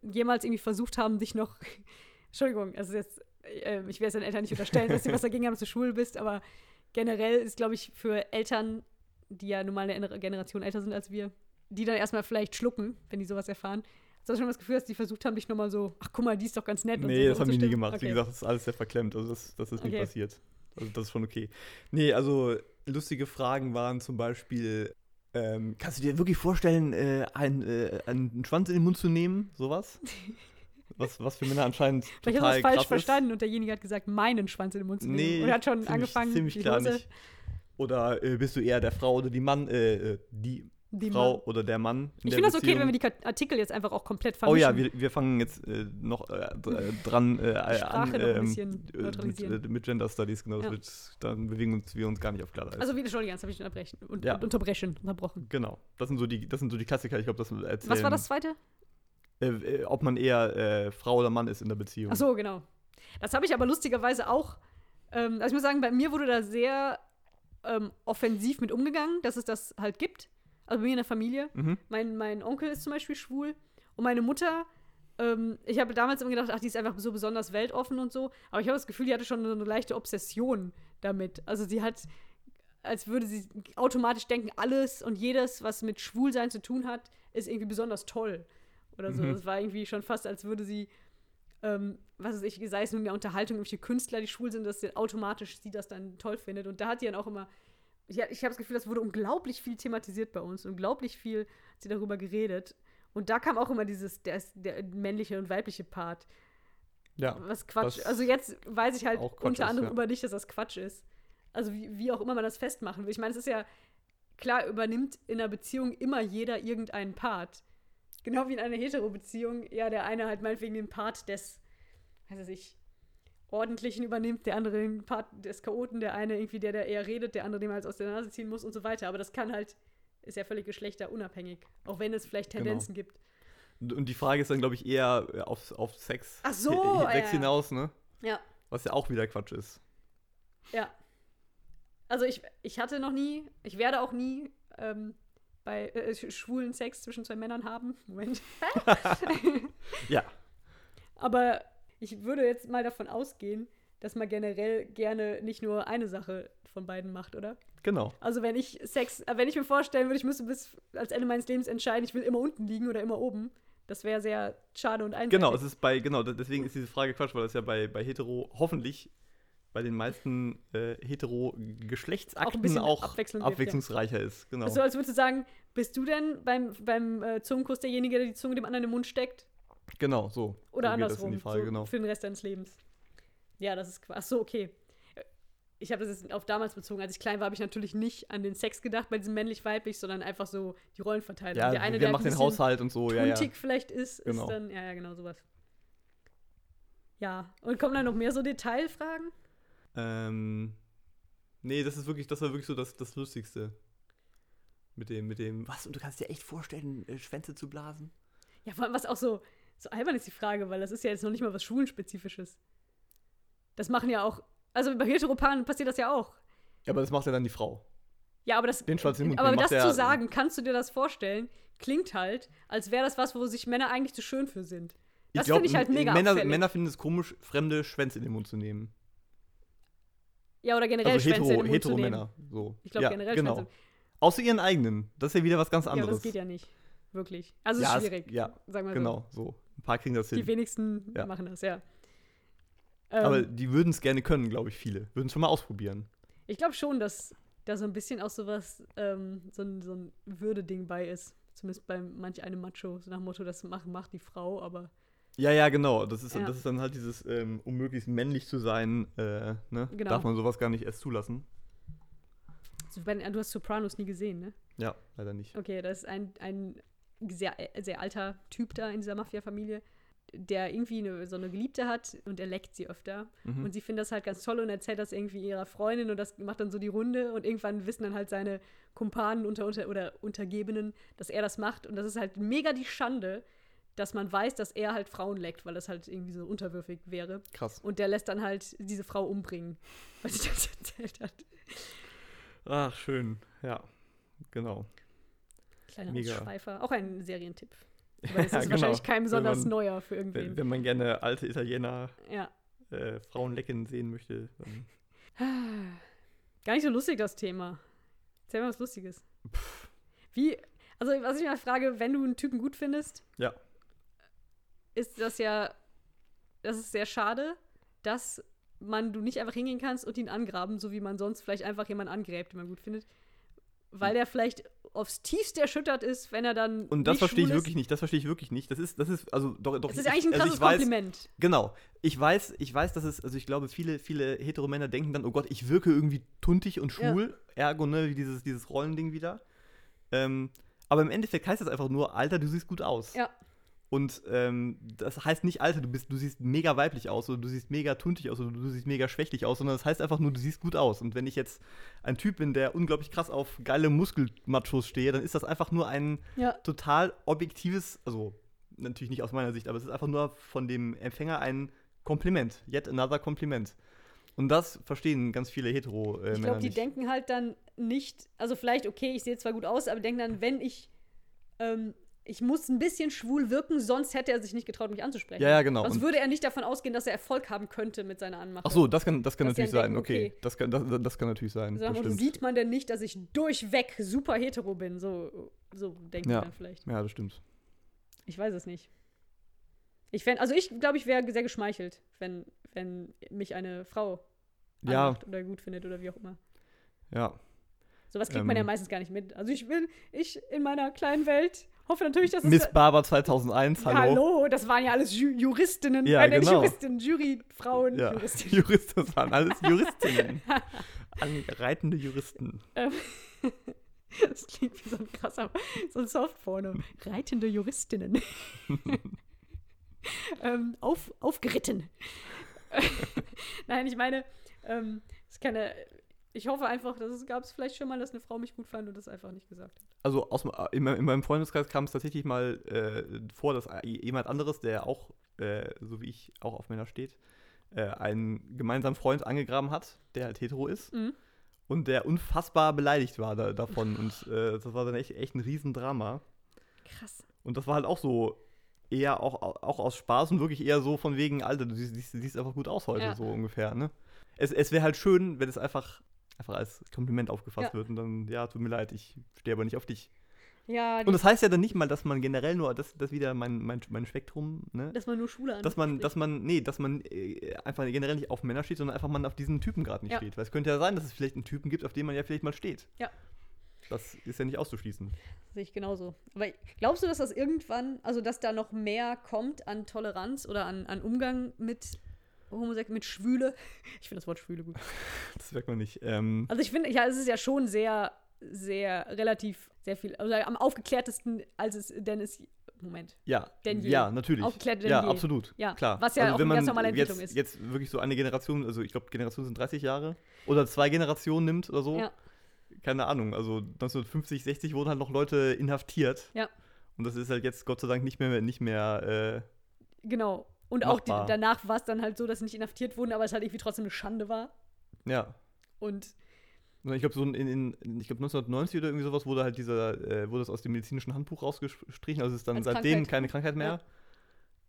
jemals irgendwie versucht haben, dich noch. Entschuldigung, also jetzt, äh, ich werde es deinen Eltern nicht unterstellen, dass sie was dagegen haben, dass du schwul bist, aber generell ist, glaube ich, für Eltern, die ja nun mal eine Gener- Generation älter sind als wir, die dann erstmal vielleicht schlucken, wenn die sowas erfahren. Hast du schon mal das Gefühl, dass die versucht haben, dich nochmal so, ach guck mal, die ist doch ganz nett. und Nee, so das haben die nie gemacht. Wie Okay. gesagt, das ist alles sehr verklemmt. Also das, das ist nie Okay. passiert. Also das ist schon okay. Nee, also lustige Fragen waren zum Beispiel, ähm, kannst du dir wirklich vorstellen, äh, einen, äh, einen Schwanz in den Mund zu nehmen? Sowas? Was, was für Männer anscheinend Vielleicht hast du es falsch verstanden und derjenige hat gesagt, meinen Schwanz in den Mund zu nehmen. Nee, und er hat schon ziemlich, angefangen, ziemlich klar Hose, nicht. Oder äh, bist du eher der Frau oder die Mann, äh, äh, die die Frau Mann. oder der Mann? Ich finde das okay, wenn wir die Artikel jetzt einfach auch komplett Oh vermischen. ja, wir, wir fangen jetzt äh, noch äh, äh, dran an, Sprache noch ein ähm, bisschen äh, mit, mit Gender Studies, genau. Das Ja. wird, dann bewegen uns, wir uns gar nicht auf Glatteis. Also, wie, Entschuldigung, jetzt habe ich unterbrechen und, Ja. und unterbrechen, unterbrochen. genau. Das sind so die, das sind so die Klassiker. Ich glaube, das erzählen. Was war das zweite? Äh, äh, ob man eher äh, Frau oder Mann ist in der Beziehung. Ach so, genau. Das habe ich aber lustigerweise auch. Ähm, also ich muss sagen, bei mir wurde da sehr ähm, offensiv mit umgegangen, dass es das halt gibt. Also bei mir in der Familie. Mhm. Mein, mein Onkel ist zum Beispiel schwul. Und meine Mutter, ähm, ich habe damals immer gedacht, ach, die ist einfach so besonders weltoffen und so. Aber ich habe das Gefühl, die hatte schon so eine leichte Obsession damit. Also sie hat, als würde sie automatisch denken, alles und jedes, was mit Schwulsein zu tun hat, ist irgendwie besonders toll. Oder so. Mhm. Es war irgendwie schon fast, als würde sie, ähm, was weiß ich, sei es nur in der Unterhaltung, irgendwelche Künstler, die schwul sind, dass sie automatisch sie das dann toll findet. Und da hat die dann auch immer ich, ich habe das Gefühl, das wurde unglaublich viel thematisiert bei uns, unglaublich viel hat sie darüber geredet. Und da kam auch immer dieses, der, ist der männliche und weibliche Part. Ja. Was Quatsch. Also jetzt weiß ich halt unter ist, anderem ja. über dich, dass das Quatsch ist. Also wie, wie auch immer man das festmachen will. Ich meine, es ist ja, klar übernimmt in einer Beziehung immer jeder irgendeinen Part. Genau wie in einer Hetero-Beziehung, ja, der eine halt meinetwegen den Part des, weiß ich, Ordentlichen übernimmt, der andere den Part des Chaoten, der eine irgendwie der, der eher redet, der andere dem halt aus der Nase ziehen muss und so weiter. Aber das kann halt, ist ja völlig geschlechterunabhängig. Auch wenn es vielleicht Genau. Tendenzen gibt. Und die Frage ist dann, glaube ich, eher äh, auf, auf Sex. Ach so, Sex ja. hinaus, ne? Ja, Was ja auch wieder Quatsch ist. ja. Also ich, ich hatte noch nie, ich werde auch nie ähm, bei äh, sch- schwulen Sex zwischen zwei Männern haben. Moment. Ja. Aber ich würde jetzt mal davon ausgehen, dass man generell gerne nicht nur eine Sache von beiden macht, oder? Genau. Also wenn ich Sex, äh, wenn ich mir vorstellen würde, ich müsste bis als Ende meines Lebens entscheiden, ich will immer unten liegen oder immer oben, das wäre sehr schade und einseitig. Genau, es ist bei, genau, de- deswegen ist diese Frage Quatsch, weil das ja bei, bei Hetero hoffentlich bei den meisten äh, Hetero-Geschlechtsakten auch, Abwechslung gibt, ja. abwechslungsreicher ist. Genau. So, als würdest du sagen, bist du denn beim, beim äh, Zungenkuss derjenige, der die Zunge dem anderen im Mund steckt? genau, so. Oder so andersrum? Frage, so genau. Für den Rest deines Lebens. Ja, das ist quasi. Ach so, okay. Ich habe das jetzt auf damals bezogen. Als ich klein war, habe ich natürlich nicht an den Sex gedacht bei diesem männlich-weiblich, sondern einfach so die Rollenverteilung. Ja, der eine, wer der macht ein den Haushalt und so, ja, ja. vielleicht ist, Genau. ist dann, ja, ja, genau sowas. Ja, und kommen da noch mehr so Detailfragen? Ähm, nee, das ist wirklich, das war wirklich so das, das Lustigste. Mit dem, mit dem, was, und du kannst dir echt vorstellen, äh, Schwänze zu blasen? Ja, vor allem, was auch so, so albern ist die Frage, weil das ist ja jetzt noch nicht mal was Schwulenspezifisches. Das machen ja auch, also bei Heteropaaren passiert das ja auch. Ja, aber das macht ja dann die Frau. Ja, aber das, Den Schwanz in den Mund aber nehmen das zu sagen, kannst du dir das vorstellen, klingt halt, als wäre das was, wo sich Männer eigentlich zu schön für sind. Das finde ich halt mega Männer. Männer finden es komisch, fremde Schwänze in den Mund zu nehmen. Ja, oder generell Also Schwänze hetero, zu hetero. Männer. So. Ich glaube ja, generell genau. Schwänze. Außer ihren eigenen. Das ist ja wieder was ganz Ja, anderes. aber das geht ja nicht. Wirklich. Also Ja, es- schwierig. ja, sagen wir Genau, so. Ein paar kriegen das hin. Die wenigsten Ja. machen das, ja. Aber Ähm, die würden es gerne können, glaube ich, viele. Würden es schon mal ausprobieren. ich glaube schon, dass da so ein bisschen auch sowas, ähm, so ein, so ein Würde-Ding bei ist. Zumindest bei manch einem Macho, so nach dem Motto, das macht, macht die Frau, aber Ja, ja, genau. Das ist, Ja. das ist dann halt dieses, ähm, um möglichst männlich zu sein, äh, ne? Genau. darf man sowas gar nicht erst zulassen. du hast Sopranos nie gesehen, ne? Ja, leider nicht. Okay, das ist ein, ein sehr, sehr alter Typ da in dieser Mafia-Familie, der irgendwie eine, so eine Geliebte hat und er leckt sie öfter. Mhm. Und sie findet das halt ganz toll und erzählt das irgendwie ihrer Freundin und das macht dann so die Runde und irgendwann wissen dann halt seine Kumpanen unter, unter, oder Untergebenen, dass er das macht. Und das ist halt mega die Schande, dass man weiß, dass er halt Frauen leckt, weil das halt irgendwie so unterwürfig wäre. Krass. Und der lässt dann halt diese Frau umbringen, weil sie das erzählt hat. Ach, schön. Ja, genau. Kleiner Mega. Ausschweifer. Auch ein Serientipp. Das ist Ja, genau. wahrscheinlich kein Wenn besonders man- neuer für Wenn, irgendwen. wenn man gerne alte Italiener Ja. äh, Frauen lecken sehen möchte, dann Gar nicht so lustig, das Thema. Erzähl mal was Lustiges. Wie, Also, was ich mal frage, wenn du einen Typen gut findest, Ja. Ist das ja, das ist sehr schade, dass man du nicht einfach hingehen kannst und ihn angraben, so wie man sonst vielleicht einfach jemanden angräbt, den man gut findet. Weil der vielleicht aufs tiefste erschüttert ist, wenn er dann. Und das verstehe ich ist. wirklich nicht. Das verstehe ich wirklich nicht. Das ist, das ist, also doch, doch. Das ist ich- eigentlich ein also krasses ich weiß, Kompliment. Genau. Ich weiß, ich weiß, dass es, also ich glaube, viele, viele Heteromänner denken dann, oh Gott, ich wirke irgendwie tuntig und Ja. schwul. Ergo, ne, wie dieses, dieses Rollending wieder. Ähm, aber im Endeffekt heißt das einfach nur, Alter, du siehst gut aus. Ja. Und ähm, das heißt nicht, Alter, du bist, du siehst mega weiblich aus oder du siehst mega tuntig aus oder du siehst mega schwächlich aus, sondern das heißt einfach nur, du siehst gut aus. Und wenn ich jetzt ein Typ bin, der unglaublich krass auf geile Muskelmachos stehe, dann ist das einfach nur ein Ja. total objektives, also natürlich nicht aus meiner Sicht, aber es ist einfach nur von dem Empfänger ein Kompliment. Yet another Kompliment. Und das verstehen ganz viele hetero äh, Ich glaube, die nicht. denken halt dann nicht, also vielleicht, okay, ich sehe zwar gut aus, aber denken dann, wenn ich, ähm, ich muss ein bisschen schwul wirken, sonst hätte er sich nicht getraut, mich anzusprechen. Ja, ja, genau. Sonst Und- würde er nicht davon ausgehen, dass er Erfolg haben könnte mit seiner Anmache. Ach so, das kann, das kann Dass natürlich sein. denken, Okay, okay. Das, kann, das, das kann natürlich sein. Mal, stimmt. sieht man denn nicht, dass ich durchweg super hetero bin? So, so denken Ja. dann vielleicht. Ja, das stimmt. Ich weiß es nicht. Ich fänd, also ich glaube, ich wäre sehr geschmeichelt, wenn, wenn mich eine Frau Ja, anmacht oder gut findet oder wie auch immer. ja. Sowas kriegt man ja Ähm. meistens gar nicht mit. Also ich will, ich in meiner kleinen Welt hoffe natürlich, dass es Miss Barber 2001, hallo. Hallo, das waren ja alles Ju Juristinnen, Ja, äh, genau. Juristinnen, Juryfrauen, Ja. Juristinnen. Juristen, das waren alles Juristinnen. Reitende Juristen. Ähm, das klingt wie so ein krasser, so ein Softporno. Reitende Juristinnen. ähm, auf, aufgeritten. Nein, ich meine, ähm, es kann ja, ich hoffe einfach, dass es gab es vielleicht schon mal, dass eine Frau mich gut fand und das einfach nicht gesagt hat. Also aus, in, meinem- in meinem Freundeskreis kam es tatsächlich mal äh, vor, dass jemand anderes, der auch, äh, so wie ich, auch auf Männer steht, äh, einen gemeinsamen Freund angegraben hat, der halt hetero ist. Mhm. Und der unfassbar beleidigt war da, davon. Und äh, das war dann echt, echt ein Riesendrama. Krass. Und das war halt auch so eher auch, auch aus Spaß und wirklich eher so von wegen, Alter, du siehst, siehst, siehst einfach gut aus heute, Ja. so ungefähr, ne? Es, es wäre halt schön, wenn es einfach, einfach als Kompliment aufgefasst Ja. wird und dann, ja, tut mir leid, ich stehe aber nicht auf dich. Ja, Und das heißt ja dann nicht mal, dass man generell nur, das, das wieder mein, mein, mein Spektrum, ne? dass man nur Schule Dass man, dass man, nee, dass man äh, einfach generell nicht auf Männer steht, sondern einfach man auf diesen Typen gerade nicht Ja. steht. Weil es könnte ja sein, dass es vielleicht einen Typen gibt, auf den man ja vielleicht mal steht. Ja. Das ist ja nicht auszuschließen. Sehe ich genauso. Aber glaubst du, dass das irgendwann, also dass da noch mehr kommt an Toleranz oder an, an Umgang mit Homosex, mit Schwüle? Ich finde das Wort Schwüle gut. Das merkt man nicht. Ähm, Also ich finde, ja, es ist ja schon sehr, sehr relativ, sehr viel, also am aufgeklärtesten, als es denn ist. Moment. Ja, Denn je. ja, natürlich. Aufgeklärt denn ja, je. absolut. Ja, klar. was ja auch wenn eine ganz normale jetzt, Entwicklung ist. Jetzt wirklich so eine Generation, also ich glaube, Generationen sind 30 Jahre oder zwei Generationen nimmt oder so. Ja. Keine Ahnung. Also 1950, 60 wurden halt noch Leute inhaftiert. Ja. Und das ist halt jetzt Gott sei Dank nicht mehr, nicht mehr. Genau. Und auch die, danach war es dann halt so, dass sie nicht inhaftiert wurden, aber es halt irgendwie trotzdem eine Schande war. Ja. Und Ich glaube, so in, in, ich glaube 1990 oder irgendwie sowas wurde halt dieser, äh, wurde das aus dem medizinischen Handbuch rausgestrichen. Also es ist dann Als seitdem Krankheit. keine Krankheit mehr.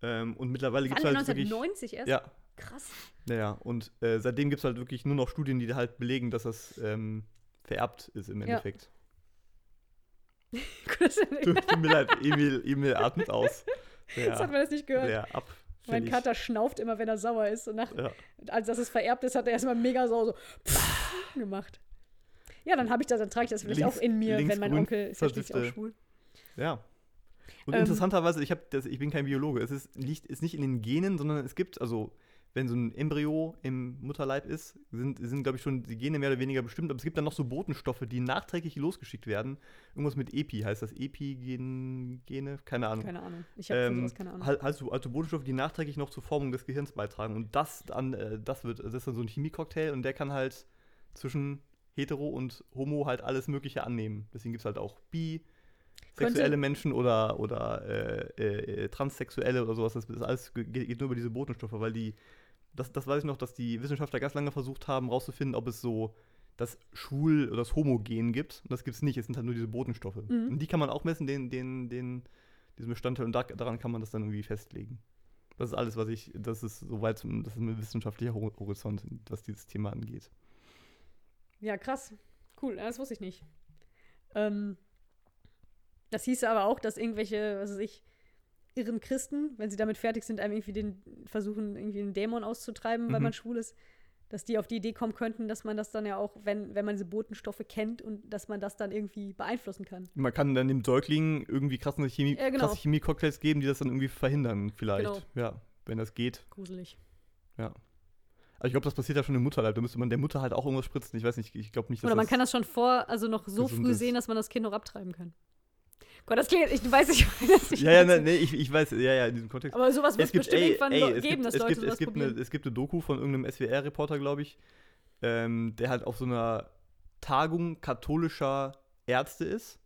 Ähm, und mittlerweile gibt es halt wirklich. 1990 erst? Ja, Krass. Ja, ja. Und äh, seitdem gibt es halt wirklich nur noch Studien, die halt belegen, dass das ähm, vererbt ist im Ja. Endeffekt. Er- Tut, mir leid, Emil, Emil atmet aus. Jetzt hat man das nicht gehört. sehr Mein abfällig. Kater schnauft immer, wenn er sauer ist. Und nach, Ja. als das es vererbt ist, hat er erstmal mega sauer so gemacht. Ja, dann habe ich das, dann trage ich das vielleicht Links- auch in mir, wenn mein Onkel ist ja schließlich auch schwul. ja. Und Ähm. interessanterweise, ich, das, ich bin kein Biologe, es ist, liegt, ist nicht in den Genen, sondern es gibt, also wenn so ein Embryo im Mutterleib ist, sind, sind glaube ich, schon die Gene mehr oder weniger bestimmt, aber es gibt dann noch so Botenstoffe, die nachträglich losgeschickt werden. Irgendwas mit Epi, heißt das Epigen, Gene? Keine Ahnung. Keine Ahnung. Ich habe ähm, sowas keine Ahnung. halt, halt so alte Botenstoffe, die nachträglich noch zur Formung des Gehirns beitragen. Und das dann, äh, das wird, das ist dann so ein Chemiecocktail und der kann halt zwischen Hetero und Homo halt alles Mögliche annehmen. Deswegen gibt es halt auch bi, sexuelle Menschen oder, oder äh, äh, äh, Transsexuelle oder sowas. Das ist alles ge- geht nur über diese Botenstoffe, weil die, das, das weiß ich noch, dass die Wissenschaftler ganz lange versucht haben, rauszufinden, ob es so das Schwul- oder das Homogen gibt. Und das gibt es nicht, es sind halt nur diese Botenstoffe. Mhm. Und die kann man auch messen, den, den, den, diesen Bestandteil, und da, daran kann man das dann irgendwie festlegen. Das ist alles, was ich, das ist soweit, das ist ein wissenschaftlicher Hor- Horizont, was dieses Thema angeht. Ja, krass. Cool, das wusste ich nicht. Ähm, Das hieße aber auch, dass irgendwelche, was weiß ich, irren Christen, wenn sie damit fertig sind, einem irgendwie den versuchen, irgendwie einen Dämon auszutreiben, weil Mhm. man schwul ist, dass die auf die Idee kommen könnten, dass man das dann ja auch, wenn, wenn man diese Botenstoffe kennt und dass man das dann irgendwie beeinflussen kann. Man kann dann dem Säugling irgendwie krasse, Chemie, Ja, genau. krasse Chemie-Cocktails geben, die das dann irgendwie verhindern, vielleicht. Genau. Ja, wenn das geht. Gruselig. Ja. Aber ich glaube, das passiert ja schon im Mutterleib. Da müsste man der Mutter halt auch irgendwas spritzen. Ich weiß nicht, ich glaube nicht, dass Oder man das kann das schon vor, also noch so früh ist. sehen, dass man das Kind noch abtreiben kann. Gott, das klingt, ich weiß nicht, das nicht Ja, ja, ne, nee, ich, ich weiß, ja, ja, in diesem Kontext. Aber sowas wird es bestimmt ey, irgendwann ey, lo- es geben, gibt, dass es Leute gibt, sowas es gibt, eine, probieren. es gibt eine Doku von irgendeinem SWR-Reporter, glaube ich, ähm, der halt auf so einer Tagung katholischer Ärzte ist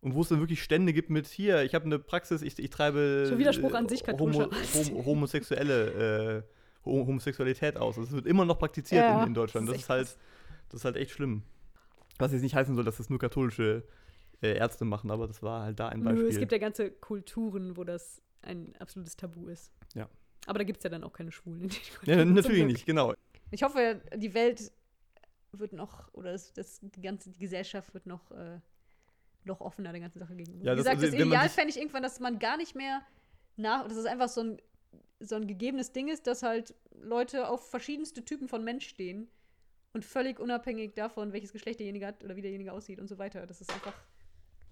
und wo es dann wirklich Stände gibt mit hier, ich habe eine Praxis, ich, ich treibe Schon Widerspruch an sich, homo, hom, homosexuelle äh, Ho- Homosexualität aus. Das wird immer noch praktiziert Ja, in, in Deutschland. das Das ist ist, echt halt, das ist halt echt schlimm. Was jetzt nicht heißen soll, dass das nur katholische äh, Ärzte machen, aber das war halt da ein Beispiel. Nö, es gibt ja ganze Kulturen, wo das ein absolutes Tabu ist. Ja. Aber da gibt es ja dann auch keine Schwulen. In den ja, Kulturen, zum natürlich nicht, genau. Ich hoffe, die Welt wird noch, oder das, das, die ganze die Gesellschaft wird noch, äh, noch offener der ganzen Sache gegenüber. Ja, Wie gesagt, also, das Ideal fände ich irgendwann, dass man gar nicht mehr nach, dass es einfach so ein, so ein gegebenes Ding ist, dass halt Leute auf verschiedenste Typen von Mensch stehen und völlig unabhängig davon, welches Geschlecht derjenige hat oder wie derjenige aussieht und so weiter. Das ist einfach,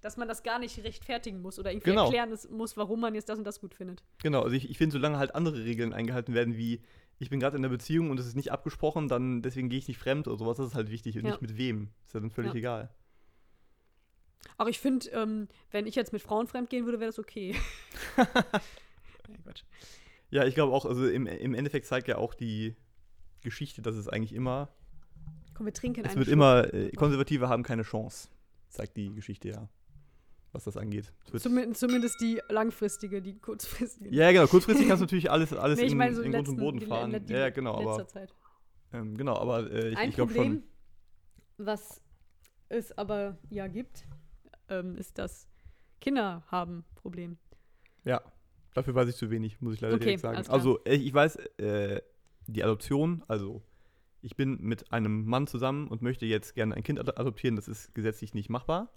dass man das gar nicht rechtfertigen muss oder irgendwie Genau. erklären muss, warum man jetzt das und das gut findet. Genau, also ich, ich finde, solange halt andere Regeln eingehalten werden, wie ich bin gerade in einer Beziehung und es ist nicht abgesprochen, dann deswegen gehe ich nicht fremd oder sowas, das ist halt wichtig und Ja. nicht mit wem. Ist ja dann völlig Ja. egal. Aber ich finde, ähm, wenn ich jetzt mit Frauen fremd gehen würde, wäre das okay. Quatsch. Ja, ich glaube auch, also im, im Endeffekt zeigt ja auch die Geschichte, dass es eigentlich immer, Komm, wir trinken es wird Schluck. immer, äh, Konservative haben keine Chance, zeigt die Geschichte ja, was das angeht. Wird, Zumindest, die langfristige, die kurzfristige. ja, genau, kurzfristig kannst du natürlich alles, alles nee, ich in, meine so in die Grund und letzten, Boden fahren. die ja, ja, genau, aber, Zeit. ähm, genau, aber äh, ich, Ein ich glaube Problem, schon, was es aber ja gibt, ähm, ist das Kinder haben Problem. Ja, dafür weiß ich zu wenig, muss ich leider Okay, direkt sagen. Also, äh, ich weiß, äh, die Adoption, also ich bin mit einem Mann zusammen und möchte jetzt gerne ein Kind ad- adoptieren, das ist gesetzlich nicht machbar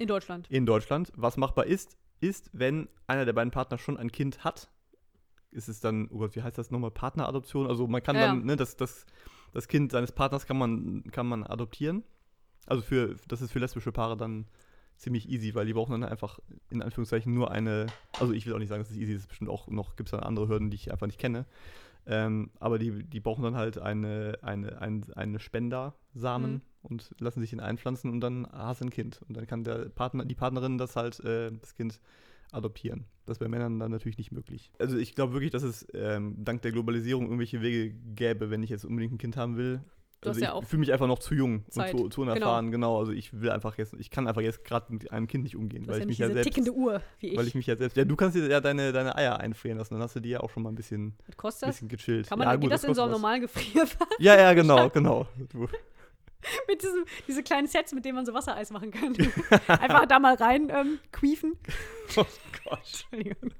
In Deutschland. in Deutschland. Was machbar ist, ist, wenn einer der beiden Partner schon ein Kind hat, ist es dann, oh Gott, wie heißt das nochmal, Partneradoption? Also man kann Ja, dann, ne, das, das, das Kind seines Partners kann man, kann man adoptieren. Also für, das ist für lesbische Paare dann ziemlich easy, weil die brauchen dann einfach in Anführungszeichen nur eine, also ich will auch nicht sagen, dass es easy ist, bestimmt auch noch, gibt es dann andere Hürden, die ich einfach nicht kenne. Ähm, aber die, die brauchen dann halt eine, eine, ein, eine Spendersamen Mhm. Und lassen sich ihn einpflanzen und dann hast du ein Kind. Und dann kann der Partner, die Partnerin das halt, äh, das Kind adoptieren. Das ist bei Männern dann natürlich nicht möglich. Also ich glaube wirklich, dass es ähm, dank der Globalisierung irgendwelche Wege gäbe, wenn ich jetzt unbedingt ein Kind haben will. Du also hast ja ich auch fühle mich einfach noch zu jung Zeit. und zu, zu unerfahren, genau. Also ich will einfach jetzt, ich kann einfach jetzt gerade mit einem Kind nicht umgehen, Du weil hast ich ja mich ja selbst, tickende Uhr, wie ich. weil ich mich ja selbst, ja du kannst dir ja deine, deine Eier einfrieren lassen, dann hast du die ja auch schon mal ein bisschen, bisschen gechillt. Kann man, ja, geht gut, das, in so einem normalen Gefrierfach? Ja, ja, genau, genau. Du, mit diesem, diese kleinen Sets, mit denen man so Wassereis machen kann. Einfach da mal rein ähm, quiefen. oh Gott. Entschuldigung.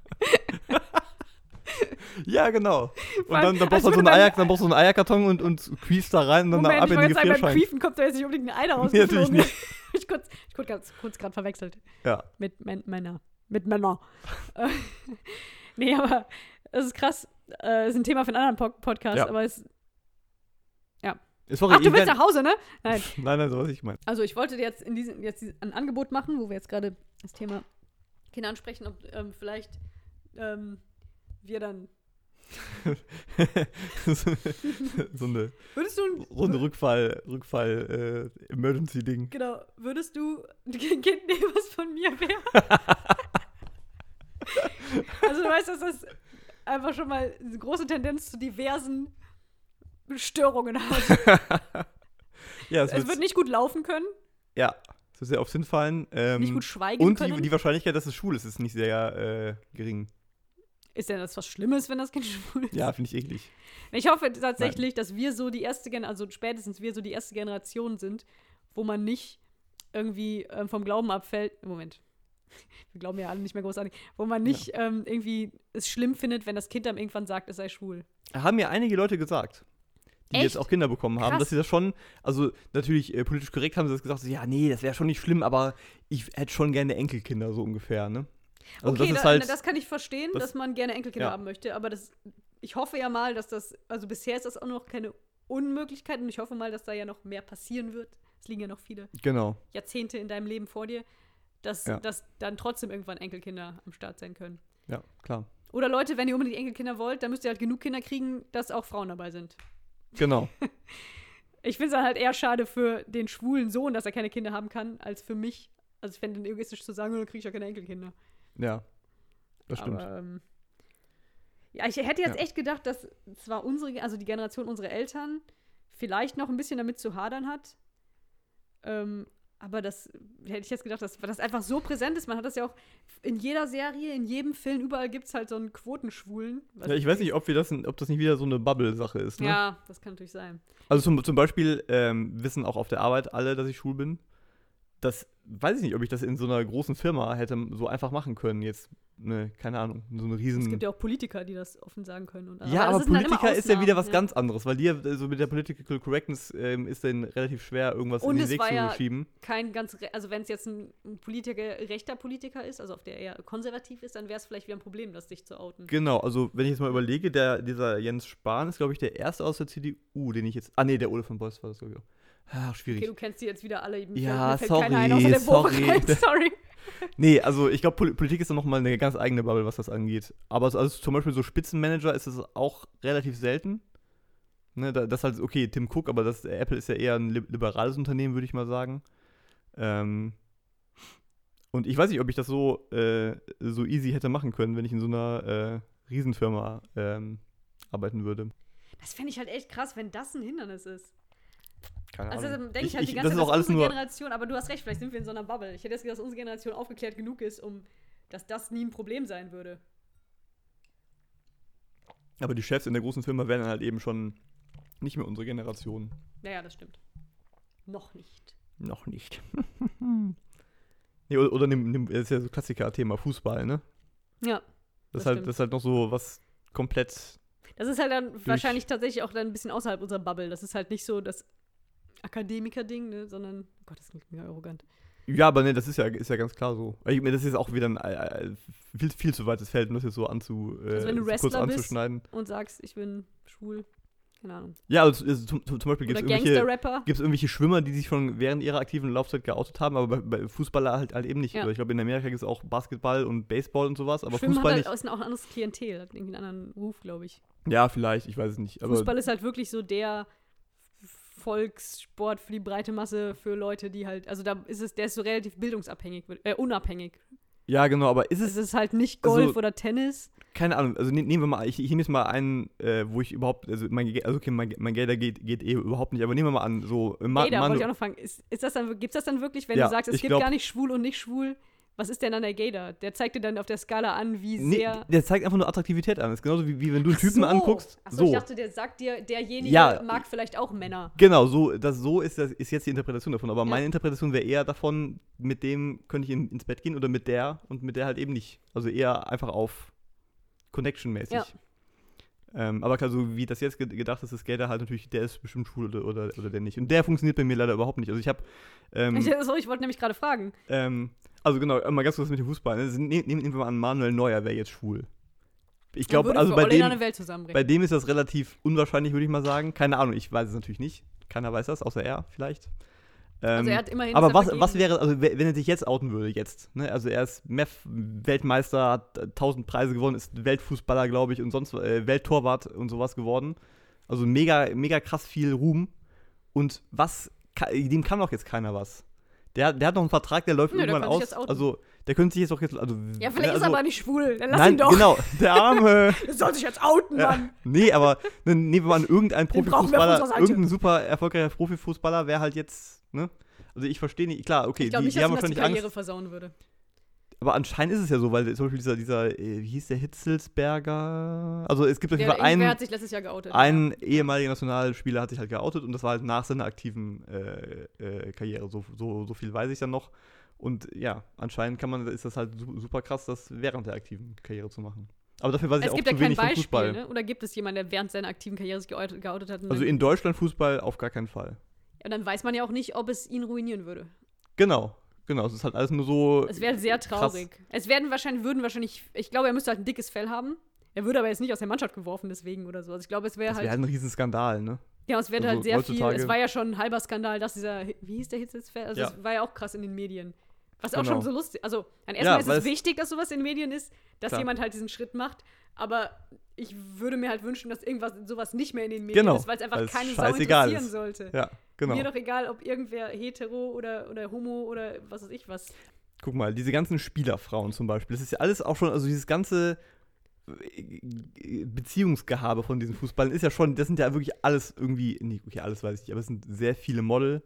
Ja, genau. Und allem, dann, dann, brauchst du halt so einen Eier, dann brauchst du so einen Eierkarton und, und quiest da rein und dann Moment, ab in die jetzt sagen, beim. Quiefen kommt da jetzt nicht unbedingt ein Ei daraus. Nee, natürlich nicht. ich kurz, ich kurz, ganz, kurz gerade verwechselt. Ja. Mit Män Männer. Mit Männern. Äh, nee, aber das ist krass. Äh, ist ein Thema für einen anderen po Podcast, Ja. aber es. Sorry, Ach, du willst nach Hause, ne? Nein. Nein, nein, so was ich meine. Also ich wollte dir jetzt in diesem jetzt ein Angebot machen, wo wir jetzt gerade das Thema Kinder ansprechen, ob ähm, vielleicht ähm, wir dann. so, eine Würdest du so eine Rückfall, Rückfall, äh, Emergency-Ding. genau, würdest du ein Kind nehmen, was von mir wäre? also du weißt, dass das einfach schon mal eine große Tendenz zu diversen Störungen hat. ja, es, es wird nicht gut laufen können, ja, es wird sehr oft hinfallen. Ähm, nicht gut schweigen und können. die, die Wahrscheinlichkeit, dass es schwul ist, ist nicht sehr äh, gering. ist denn das was Schlimmes, wenn das Kind schwul ist? Ja, finde ich eklig. Ich hoffe tatsächlich, dass wir so die erste Generation, also spätestens wir so die erste Generation sind, wo man nicht irgendwie ähm, vom Glauben abfällt. Moment. Wir glauben ja alle nicht mehr großartig. Wo man nicht ähm, irgendwie es schlimm findet, wenn das Kind dann irgendwann sagt, es sei schwul. Haben mir einige Leute gesagt. Die Echt? jetzt auch Kinder bekommen haben, Krass. dass sie das schon, also natürlich äh, politisch korrekt haben sie das gesagt, so, ja, nee, das wäre schon nicht schlimm, aber ich hätte schon gerne Enkelkinder, so ungefähr, ne? Also okay, das ist da, halt, das kann ich verstehen, das- dass man gerne Enkelkinder Ja. haben möchte, aber das, ich hoffe ja mal, dass das, also bisher ist das auch noch keine Unmöglichkeit und ich hoffe mal, dass da ja noch mehr passieren wird. Es liegen ja noch viele genau, Jahrzehnte in deinem Leben vor dir, dass, Ja. dass dann trotzdem irgendwann Enkelkinder am Start sein können. ja, klar, Oder Leute, wenn ihr unbedingt Enkelkinder wollt, dann müsst ihr halt genug Kinder kriegen, dass auch Frauen dabei sind. Genau, Ich finde es dann halt eher schade für den schwulen Sohn, dass er keine Kinder haben kann, als für mich. Also ich fände es egoistisch zu sagen, "Oh, dann kriege ich ja keine Enkelkinder. ja, das stimmt. Aber, ähm, ja, ich hätte jetzt Ja. echt gedacht, dass zwar unsere, also die Generation unserer Eltern vielleicht noch ein bisschen damit zu hadern hat. Ähm, aber das hätte ich jetzt gedacht, dass das einfach so präsent ist. Man hat das ja auch in jeder Serie, in jedem Film, überall gibt es halt so einen Quotenschwulen. Ja, ich weiß nicht, ob, wir das, ob das nicht wieder so eine Bubble-Sache ist, ne? Ja, das kann natürlich sein. Also zum, zum Beispiel ähm, wissen auch auf der Arbeit alle, dass ich schwul bin. Das weiß ich nicht, ob ich das in so einer großen Firma hätte so einfach machen können. Jetzt, ne, keine Ahnung, so eine riesen. Es gibt ja auch Politiker, die das offen sagen können. Und, ja, aber, immer Politiker ist ja wieder was Ausnahmen, ganz anderes, weil dir so mit der Political Correctness ähm, ist dann relativ schwer, irgendwas Und in den Weg zu ja- schieben. kein ganz, also wenn es jetzt ein, ein Politiker, rechter Politiker ist, also auf der eher konservativ ist, dann wäre es vielleicht wieder ein Problem, das dich zu outen. Genau, also wenn ich jetzt mal überlege, der, dieser Jens Spahn ist, glaube ich, der erste aus der CDU, den ich jetzt. Ah, nee, der Ole von Beuys war das, glaube ich. auch. Ach, schwierig. Okay, du kennst die jetzt wieder alle. Mir Ja, fällt, fällt keiner ein, sorry, außer der sorry. Bochum. sorry. Nee, also ich glaube, Pol Politik ist dann nochmal eine ganz eigene Bubble, was das angeht. Aber so- also zum Beispiel so Spitzenmanager ist es auch relativ selten. Ne, da, das halt, okay, Tim Cook, aber das, Apple ist ja eher ein li- liberales Unternehmen, würde ich mal sagen. Ähm, und ich weiß nicht, ob ich das so, äh, so easy hätte machen können, wenn ich in so einer äh, Riesenfirma ähm, arbeiten würde. Das fände ich halt echt krass, wenn das ein Hindernis ist. Keine Also Ahnung. denke ich, halt die das ganze ist Zeit, auch alles unsere nur. Generation, aber du hast recht, vielleicht sind wir in so einer Bubble. Ich hätte jetzt gedacht, dass unsere Generation aufgeklärt genug ist, um dass das nie ein Problem sein würde. Aber die Chefs in der großen Firma wären dann halt eben schon nicht mehr unsere Generation. Naja, das stimmt. Noch nicht. Noch nicht. nee, oder, oder nimm, nimm, das ist ja so Klassiker-Thema Fußball, ne? Ja. Das, Das ist halt, stimmt. das ist halt noch so was komplett. Das ist halt dann wahrscheinlich tatsächlich auch dann ein bisschen außerhalb unserer Bubble. Das ist halt nicht so das Akademiker-Ding, ne, sondern, oh Gott, das klingt mega arrogant. Ja, aber ne, das ist ja, ist ja ganz klar so. Ich, mir, das ist auch wieder ein äh, äh, viel, viel zu weites Feld, um das jetzt so anzu, äh, Also wenn du so kurz Wrestler bist, anzuschneiden. Und sagst, ich bin schwul. Keine Ahnung. Ja, also, also zum, zum Beispiel gibt es irgendwelche, gibt's irgendwelche Schwimmer, die sich schon während ihrer aktiven Laufzeit geoutet haben, aber bei, bei Fußballer halt, halt eben nicht. Ja. Also ich glaube, in Amerika gibt es auch Basketball und Baseball und sowas, aber Schwimmen Fußball hat nicht. halt, ist auch ein anderes Klientel, hat irgendwie einen anderen Ruf, glaube ich. Ja, vielleicht, ich weiß es nicht. Aber Fußball ist halt wirklich so der Volkssport für die breite Masse für Leute, die halt, also da ist es, der ist so relativ bildungsabhängig, äh, unabhängig. ja, genau, aber ist Es es, ist halt nicht Golf Also- oder Tennis. keine Ahnung, also ne, nehmen wir mal, ich, ich nehme jetzt mal einen, äh, wo ich überhaupt, also mein, also okay, mein, mein Gelder geht, geht eh überhaupt nicht, aber nehmen wir mal an, so Ma Gator, Manu- wollte ich auch noch fragen. Ist, ist das dann, gibt's das dann wirklich, wenn Ja, du sagst, es gibt glaub- gar nicht schwul und nicht schwul? Was ist denn dann der Gator? Der zeigt dir dann auf der Skala an, wie Nee, sehr. der zeigt einfach nur Attraktivität an. Das ist genauso wie, wie wenn du einen Typen so. anguckst. Achso, so. ich dachte, der sagt dir, derjenige Ja. mag vielleicht auch Männer. Genau, so, das, so ist, das, ist jetzt die Interpretation davon. Aber Ja. meine Interpretation wäre eher davon, mit dem könnte ich in, ins Bett gehen oder mit der und mit der halt eben nicht. Also eher einfach auf Connection-mäßig. Ja. Ähm, aber klar, so wie das jetzt ge- gedacht ist, ist Gator halt natürlich, der ist bestimmt schwul oder, oder, oder der nicht. Und der funktioniert bei mir leider überhaupt nicht. Also ich habe, ähm, Ich, so, ich wollte nämlich gerade fragen. ähm, also genau, mal ganz kurz mit dem Fußball. Ne? Nehmen, nehmen wir mal an, Manuel Neuer wäre jetzt schwul. Ich glaube, also bei dem, Welt bei dem ist das relativ unwahrscheinlich, würde ich mal sagen. Keine Ahnung, ich weiß es natürlich nicht. Keiner weiß das, außer er vielleicht. Ähm, also er hat immerhin. aber er was, was wäre, also we- wenn er sich jetzt outen würde, jetzt, ne? Also er ist MEF-Weltmeister, hat äh, 1000 Preise gewonnen, ist Weltfußballer, glaube ich, und sonst äh, Welttorwart und sowas geworden. Also mega, mega krass viel Ruhm. Und was, dem kann doch jetzt keiner was. Der, der hat noch einen Vertrag, der läuft Nö, der irgendwann aus. Also, der könnte sich jetzt auch jetzt. Also, Ja, vielleicht also, ist er aber nicht schwul. Dann lass Nein, ihn doch. genau, der arme. Er soll sich jetzt outen, Ja, Mann. nee, aber nehmen wir mal irgendein Profifußballer, irgendein super erfolgreicher Profifußballer wäre halt jetzt, ne? Also ich verstehe nicht, klar, okay, ich glaube die, nicht, die dass haben das die wahrscheinlich Karriere Angst, versauen würde. aber anscheinend ist es ja so, weil zum Beispiel dieser, dieser, äh, wie hieß der Hitzelsberger? Also es gibt auf jeden Fall einen, hat sich letztes Jahr geoutet. einen ehemaliger Nationalspieler hat sich halt geoutet und das war halt nach seiner aktiven äh, äh, Karriere. So, so, so viel weiß ich dann noch. Und ja, anscheinend kann man, ist das halt su- super krass, das während der aktiven Karriere zu machen. Aber dafür weiß ich Es auch gibt ja kein wenig von Beispiel, Fußball. ne? Oder gibt es jemanden, der während seiner aktiven Karriere sich geoutet, geoutet hat? Also in Deutschland Fußball auf gar keinen Fall. Ja, dann weiß man ja auch nicht, ob es ihn ruinieren würde. Genau, genau. Es ist halt alles nur so. Es wäre sehr krass. traurig. Es werden wahrscheinlich, würden wahrscheinlich, ich glaube, er müsste halt ein dickes Fell haben. Er würde aber jetzt nicht aus der Mannschaft geworfen deswegen oder so. Also ich glaube, es wäre Das halt, wäre halt ein Riesenskandal, ne? ja, es wäre also halt sehr viel, es war ja schon ein halber Skandal, dass dieser, wie hieß der Hitzelsfeld? Also Ja. es war ja auch krass in den Medien. Was auch Genau. schon so lustig, also an Ja, erstmal ist weil es es- wichtig, dass sowas in den Medien ist, dass Klar. jemand halt diesen Schritt macht, aber ich würde mir halt wünschen, dass irgendwas sowas nicht mehr in den Medien Genau, ist, weil es einfach keine Sau interessieren ist. sollte. Ja, genau. Mir doch egal, ob irgendwer hetero oder, oder homo oder was weiß ich was. Guck mal, diese ganzen Spielerfrauen zum Beispiel, das ist ja alles auch schon, also dieses ganze äh, Beziehungsgehabe von diesen Fußballern ist ja schon, das sind ja wirklich alles irgendwie, nee, okay, alles weiß ich nicht, aber es sind sehr viele Model.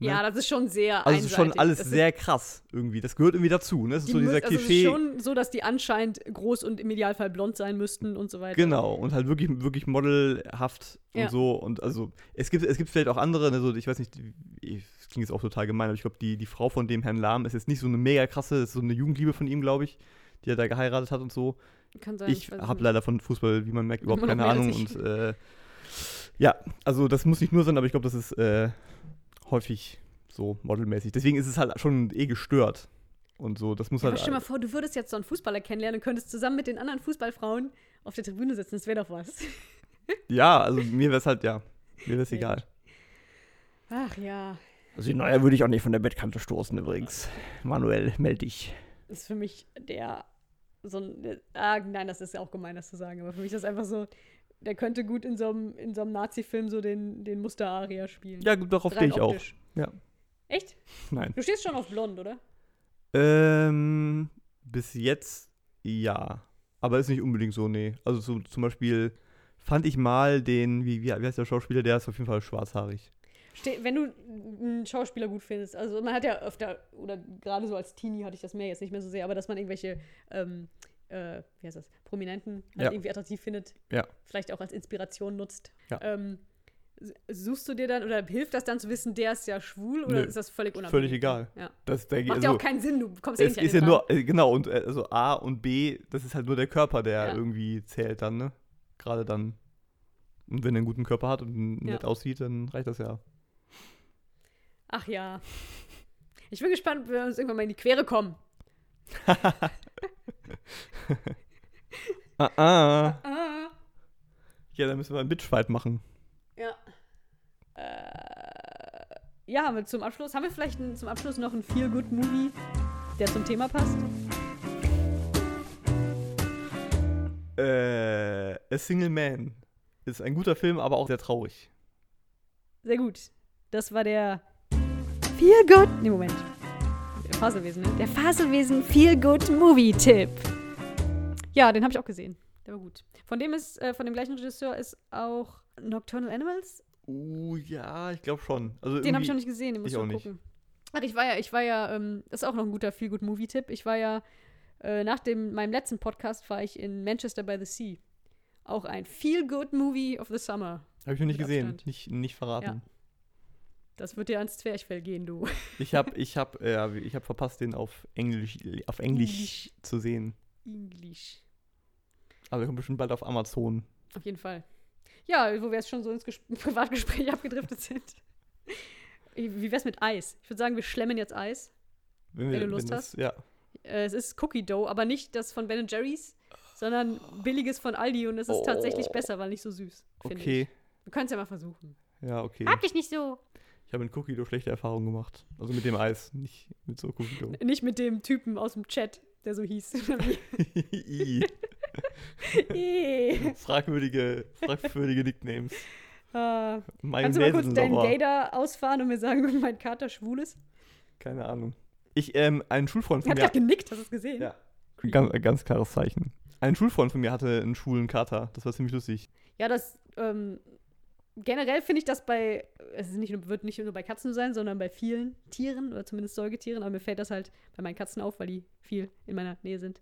Ne? Ja, das ist schon sehr also ist schon einseitig. alles Das sehr krass irgendwie. Das gehört irgendwie dazu, ne? Das ist so dieser also Klischee. Es ist schon so, dass die anscheinend groß und im Idealfall blond sein müssten und so weiter. Genau, und halt wirklich, wirklich modelhaft Ja. und so. Und also, es gibt, es gibt vielleicht auch andere, ne, so, ich weiß nicht, ich- das klingt jetzt auch total gemein, aber ich glaube, die, die Frau von dem Herrn Lahm ist jetzt nicht so eine mega krasse, ist so eine Jugendliebe von ihm, glaube ich, die er da geheiratet hat und so. Kann sein. Ich habe leider von Fußball, wie man merkt, überhaupt keine Ahnung. Und äh, ja, also das muss nicht nur sein, aber ich glaube, das ist äh, häufig so modelmäßig. Deswegen ist es halt schon eh gestört. Und so, das muss Ja, aber halt. stell dir mal vor, du würdest jetzt so einen Fußballer kennenlernen und könntest zusammen mit den anderen Fußballfrauen auf der Tribüne sitzen. Das wäre doch was. ja, also mir wäre es halt, ja, mir wäre es egal. Ach ja, Also Neue würde ich auch nicht von der Bettkante stoßen übrigens. Manuel, meld dich. das ist für mich der so ein. Ah, nein, das ist ja auch gemein, das zu sagen, aber für mich ist das einfach so. Der könnte gut in so einem, in so einem Nazi-Film so den, den Muster-Aria spielen. Ja, gut, darauf stehe ich auch. optisch. Ja. Echt? Nein. Du stehst schon auf blond, oder? Ähm, bis jetzt ja. Aber ist nicht unbedingt so, nee. Also so, zum Beispiel fand ich mal den, wie, wie, wie heißt der Schauspieler, der ist auf jeden Fall schwarzhaarig. Ste wenn du einen Schauspieler gut findest, also man hat ja öfter, oder gerade so als Teenie hatte ich das mehr, jetzt nicht mehr so sehr, aber dass man irgendwelche, ähm, äh, wie heißt das, Prominenten halt Ja. irgendwie attraktiv findet, Ja. vielleicht auch als Inspiration nutzt. Ja. Ähm, suchst du dir dann, oder hilft das dann zu wissen, der ist ja schwul, oder Nö, ist das völlig unabhängig? völlig egal. Ja. Das denke Macht ja also, auch keinen Sinn, du kommst es nicht an ist ja Plan. nur, äh, genau, und äh, also A und B, das ist halt nur der Körper, der Ja. irgendwie zählt dann, ne? Gerade dann. Und wenn er einen guten Körper hat und Ja. nett aussieht, dann reicht das ja. Ach ja. Ich bin gespannt, wenn wir uns irgendwann mal in die Quere kommen. Ah, ah. Ah. Ja, dann müssen wir einen Bitchfight machen. Ja. Äh, ja, haben wir zum Abschluss. Haben wir vielleicht ein, zum Abschluss noch einen Feel-Good-Movie, der zum Thema passt? Äh, A Single Man ist ein guter Film, aber auch sehr traurig. Sehr gut. Das war der Feel-Good. Nee, Moment. Der Faselwesen, ne? Der Faselwesen Feel-Good-Movie-Tipp. Ja, den habe ich auch gesehen. Der war gut. Von dem ist, äh, von dem gleichen Regisseur ist auch Nocturnal Animals. Uh, ja, ich glaube schon. Also Den habe ich noch nicht gesehen, den muss ich auch noch nicht. gucken. Ach, ich war ja, ich war ja, ähm, das ist auch noch ein guter Feel-Good-Movie-Tipp. Ich war ja, äh, nach dem, meinem letzten Podcast war ich in Manchester by the Sea. Auch ein Feel-Good-Movie of the Summer. Habe ich noch nicht gesehen. Abstand. Nicht, nicht verraten. Das wird dir ans Zwerchfell gehen, du. Ich habe ich hab, äh, ich hab verpasst, den auf Englisch, auf Englisch Englisch. zu sehen. Englisch. Aber der kommt bestimmt bald auf Amazon. Auf jeden Fall. Ja, wo wir jetzt schon so ins Ges Privatgespräch abgedriftet sind. Wie wär's mit Eis? Ich würde sagen, wir schlemmen jetzt Eis. Wenn, Wenn du Lust das, Ja. Äh, es ist Cookie Dough, aber nicht das von Ben Jerry's, sondern billiges von Aldi und es ist Oh. tatsächlich besser, weil nicht so süß. Okay. Ich. Du kannst ja mal versuchen. Ja, okay. Hab dich nicht so. Ich habe mit Cookie Dough schlechte Erfahrungen gemacht. Also mit dem Eis, nicht mit so Cookie Dough. Nicht mit dem Typen aus dem Chat, der so hieß. I. Fragwürdige, fragwürdige Nicknames. Ah, Kannst du mal kurz deinen. Gator ausfahren und mir sagen, ob mein Kater schwul ist? Keine Ahnung. Ich, ähm, ein Schulfreund Er von hat mir. gerade genickt, hast du es gesehen? Ja. Ganz, ganz klares Zeichen. Ein Schulfreund von mir hatte einen schwulen Kater. Das war ziemlich lustig. Ja, das, ähm, generell finde ich das bei, es nicht, nur- wird nicht nur bei Katzen sein, sondern bei vielen Tieren oder zumindest Säugetieren, aber mir fällt das halt bei meinen Katzen auf, weil die viel in meiner Nähe sind.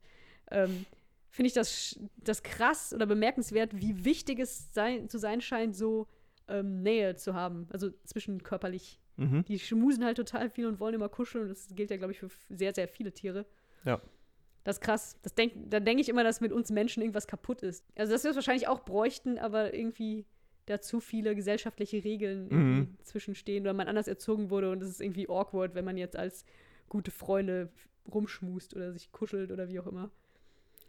Ähm, finde ich das, das krass oder bemerkenswert, wie wichtig es sein, zu sein scheint, so ähm, Nähe zu haben, also zwischenkörperlich. Mhm. Die schmusen halt total viel und wollen immer kuscheln und das gilt ja, glaube ich, für sehr, sehr viele Tiere. Ja. Das ist krass. Das denk, da denke ich immer, dass mit uns Menschen irgendwas kaputt ist. Also, dass wir es wahrscheinlich auch bräuchten, aber irgendwie da zu viele gesellschaftliche Regeln Mhm. zwischenstehen oder man anders erzogen wurde und es ist irgendwie awkward, wenn man jetzt als gute Freunde rumschmust oder sich kuschelt oder wie auch immer.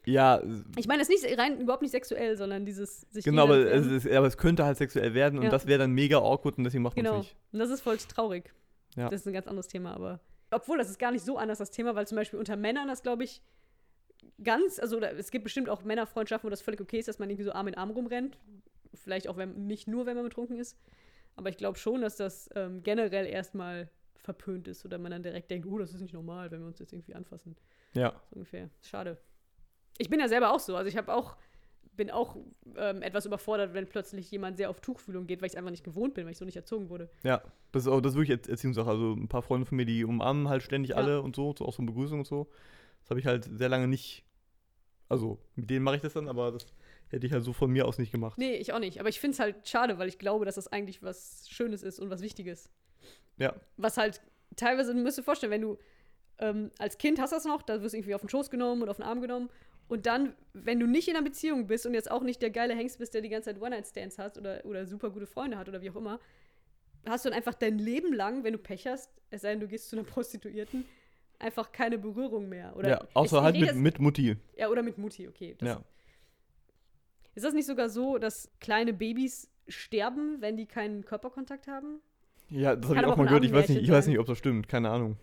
Ja, Ich meine, es ist nicht rein überhaupt nicht sexuell, sondern dieses sich genau, aber es, ist, aber es könnte halt sexuell werden und Ja. das wäre dann mega awkward und deswegen macht man es Genau. nicht. Und das ist voll traurig. Ja. Das ist ein ganz anderes Thema, aber. Obwohl, das ist gar nicht so anders das Thema, weil zum Beispiel unter Männern das, glaube ich, ganz, also oder es gibt bestimmt auch Männerfreundschaften, wo das völlig okay ist, dass man irgendwie so Arm in Arm rumrennt. Vielleicht auch wenn, nicht nur, wenn man betrunken ist. Aber ich glaube schon, dass das ähm, generell erstmal verpönt ist oder man dann direkt denkt, oh, das ist nicht normal, wenn wir uns jetzt irgendwie anfassen. Ja. So ungefähr. Schade. Ich bin ja selber auch so. Also ich habe auch, bin auch ähm, etwas überfordert, wenn plötzlich jemand sehr auf Tuchfühlung geht, weil ich es einfach nicht gewohnt bin, weil ich so nicht erzogen wurde. Ja, das ist auch das ist wirklich Erz- Erziehungssache. Also ein paar Freunde von mir, die umarmen halt ständig Ja. alle und so, so auch so eine Begrüßung und so. Das habe ich halt sehr lange nicht. Also, mit denen mache ich das dann, aber das hätte ich halt so von mir aus nicht gemacht. Nee, ich auch nicht. Aber ich finde es halt schade, weil ich glaube, dass das eigentlich was Schönes ist und was Wichtiges. Ja. Was halt teilweise, du musst dir vorstellen, wenn du ähm, als Kind hast das noch, da wirst du irgendwie auf den Schoß genommen und auf den Arm genommen. Und dann, wenn du nicht in einer Beziehung bist und jetzt auch nicht der geile Hengst bist, der die ganze Zeit One-Night-Stands hat oder, oder super gute Freunde hat oder wie auch immer, hast du dann einfach dein Leben lang, wenn du Pech hast, es sei denn, du gehst zu einer Prostituierten, einfach keine Berührung mehr. Oder ja, außer ich- ich halt rede mit, jetzt- mit Mutti. Ja, oder mit Mutti, okay. Das, Ja. Ist das nicht sogar so, dass kleine Babys sterben, wenn die keinen Körperkontakt haben? Ja, das habe ich auch mal gehört. Ich weiß, nicht, ich weiß nicht, ob das stimmt. Keine Ahnung.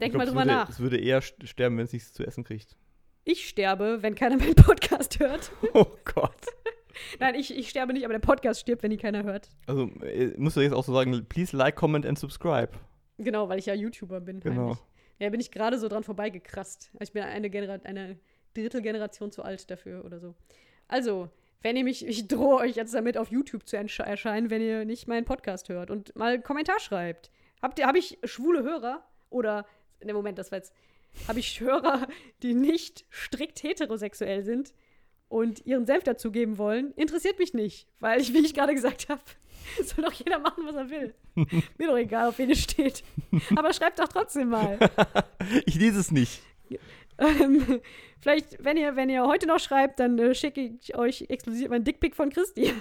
Denk ich mal glaub, drüber würde, nach. Es würde eher st- sterben, wenn es nichts zu essen kriegt. Ich sterbe, wenn keiner meinen Podcast hört. Oh Gott. Nein, ich, ich sterbe nicht, aber der Podcast stirbt, wenn ihn keiner hört. Also, äh, musst du jetzt auch so sagen, please like, comment and subscribe. Genau, weil ich ja YouTuber bin. Genau. heimlich. Ja, bin ich gerade so dran vorbeigekrast. Ich bin eine, Genera eine Drittelgeneration zu alt dafür oder so. Also, wenn ihr mich, ich drohe euch jetzt damit, auf YouTube zu ersche- erscheinen, wenn ihr nicht meinen Podcast hört und mal einen Kommentar schreibt. Habt ihr, habe ich schwule Hörer oder, ne Moment, das war jetzt, habe ich Hörer, die nicht strikt heterosexuell sind und ihren Senf dazugeben wollen? Interessiert mich nicht, weil ich, wie ich gerade gesagt habe, soll doch jeder machen, was er will. Mir doch egal, auf wen es steht. Aber schreibt doch trotzdem mal. Ich lese es nicht. Ähm, vielleicht, wenn ihr, wenn ihr heute noch schreibt, dann äh, schicke ich euch exklusiv mein Dickpick von Christian.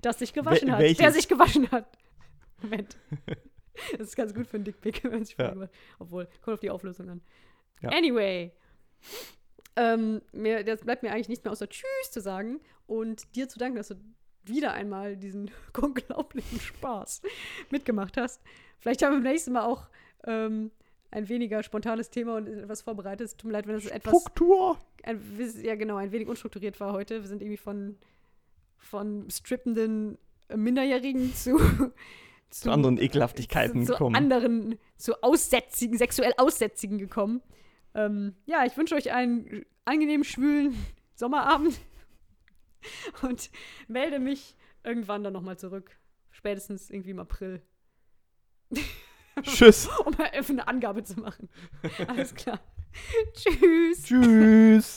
das sich gewaschen Wel- hat. welches? Der sich gewaschen hat. Moment. Das ist ganz gut für einen Dickpick, wenn sich Ja. ja. Obwohl, kommt auf die Auflösung an. Ja. Anyway. Ähm, mir, das bleibt mir eigentlich nichts mehr außer Tschüss zu sagen und dir zu danken, dass du wieder einmal diesen unglaublichen Spaß mitgemacht hast. Vielleicht haben wir beim nächsten Mal auch ähm, ein weniger spontanes Thema und etwas vorbereitet. Tut mir leid, wenn das etwas Struktur. ein, ja genau, ein wenig unstrukturiert war heute. Wir sind irgendwie von, von strippenden äh, Minderjährigen zu, Zu anderen Ekelhaftigkeiten zu, zu gekommen. anderen, zu Aussätzigen, sexuell Aussätzigen gekommen. Ähm, ja, ich wünsche euch einen angenehmen, schwülen Sommerabend und melde mich irgendwann dann nochmal zurück. Spätestens irgendwie im April, Tschüss. um mal eine Angabe zu machen. Alles klar. Tschüss. Tschüss.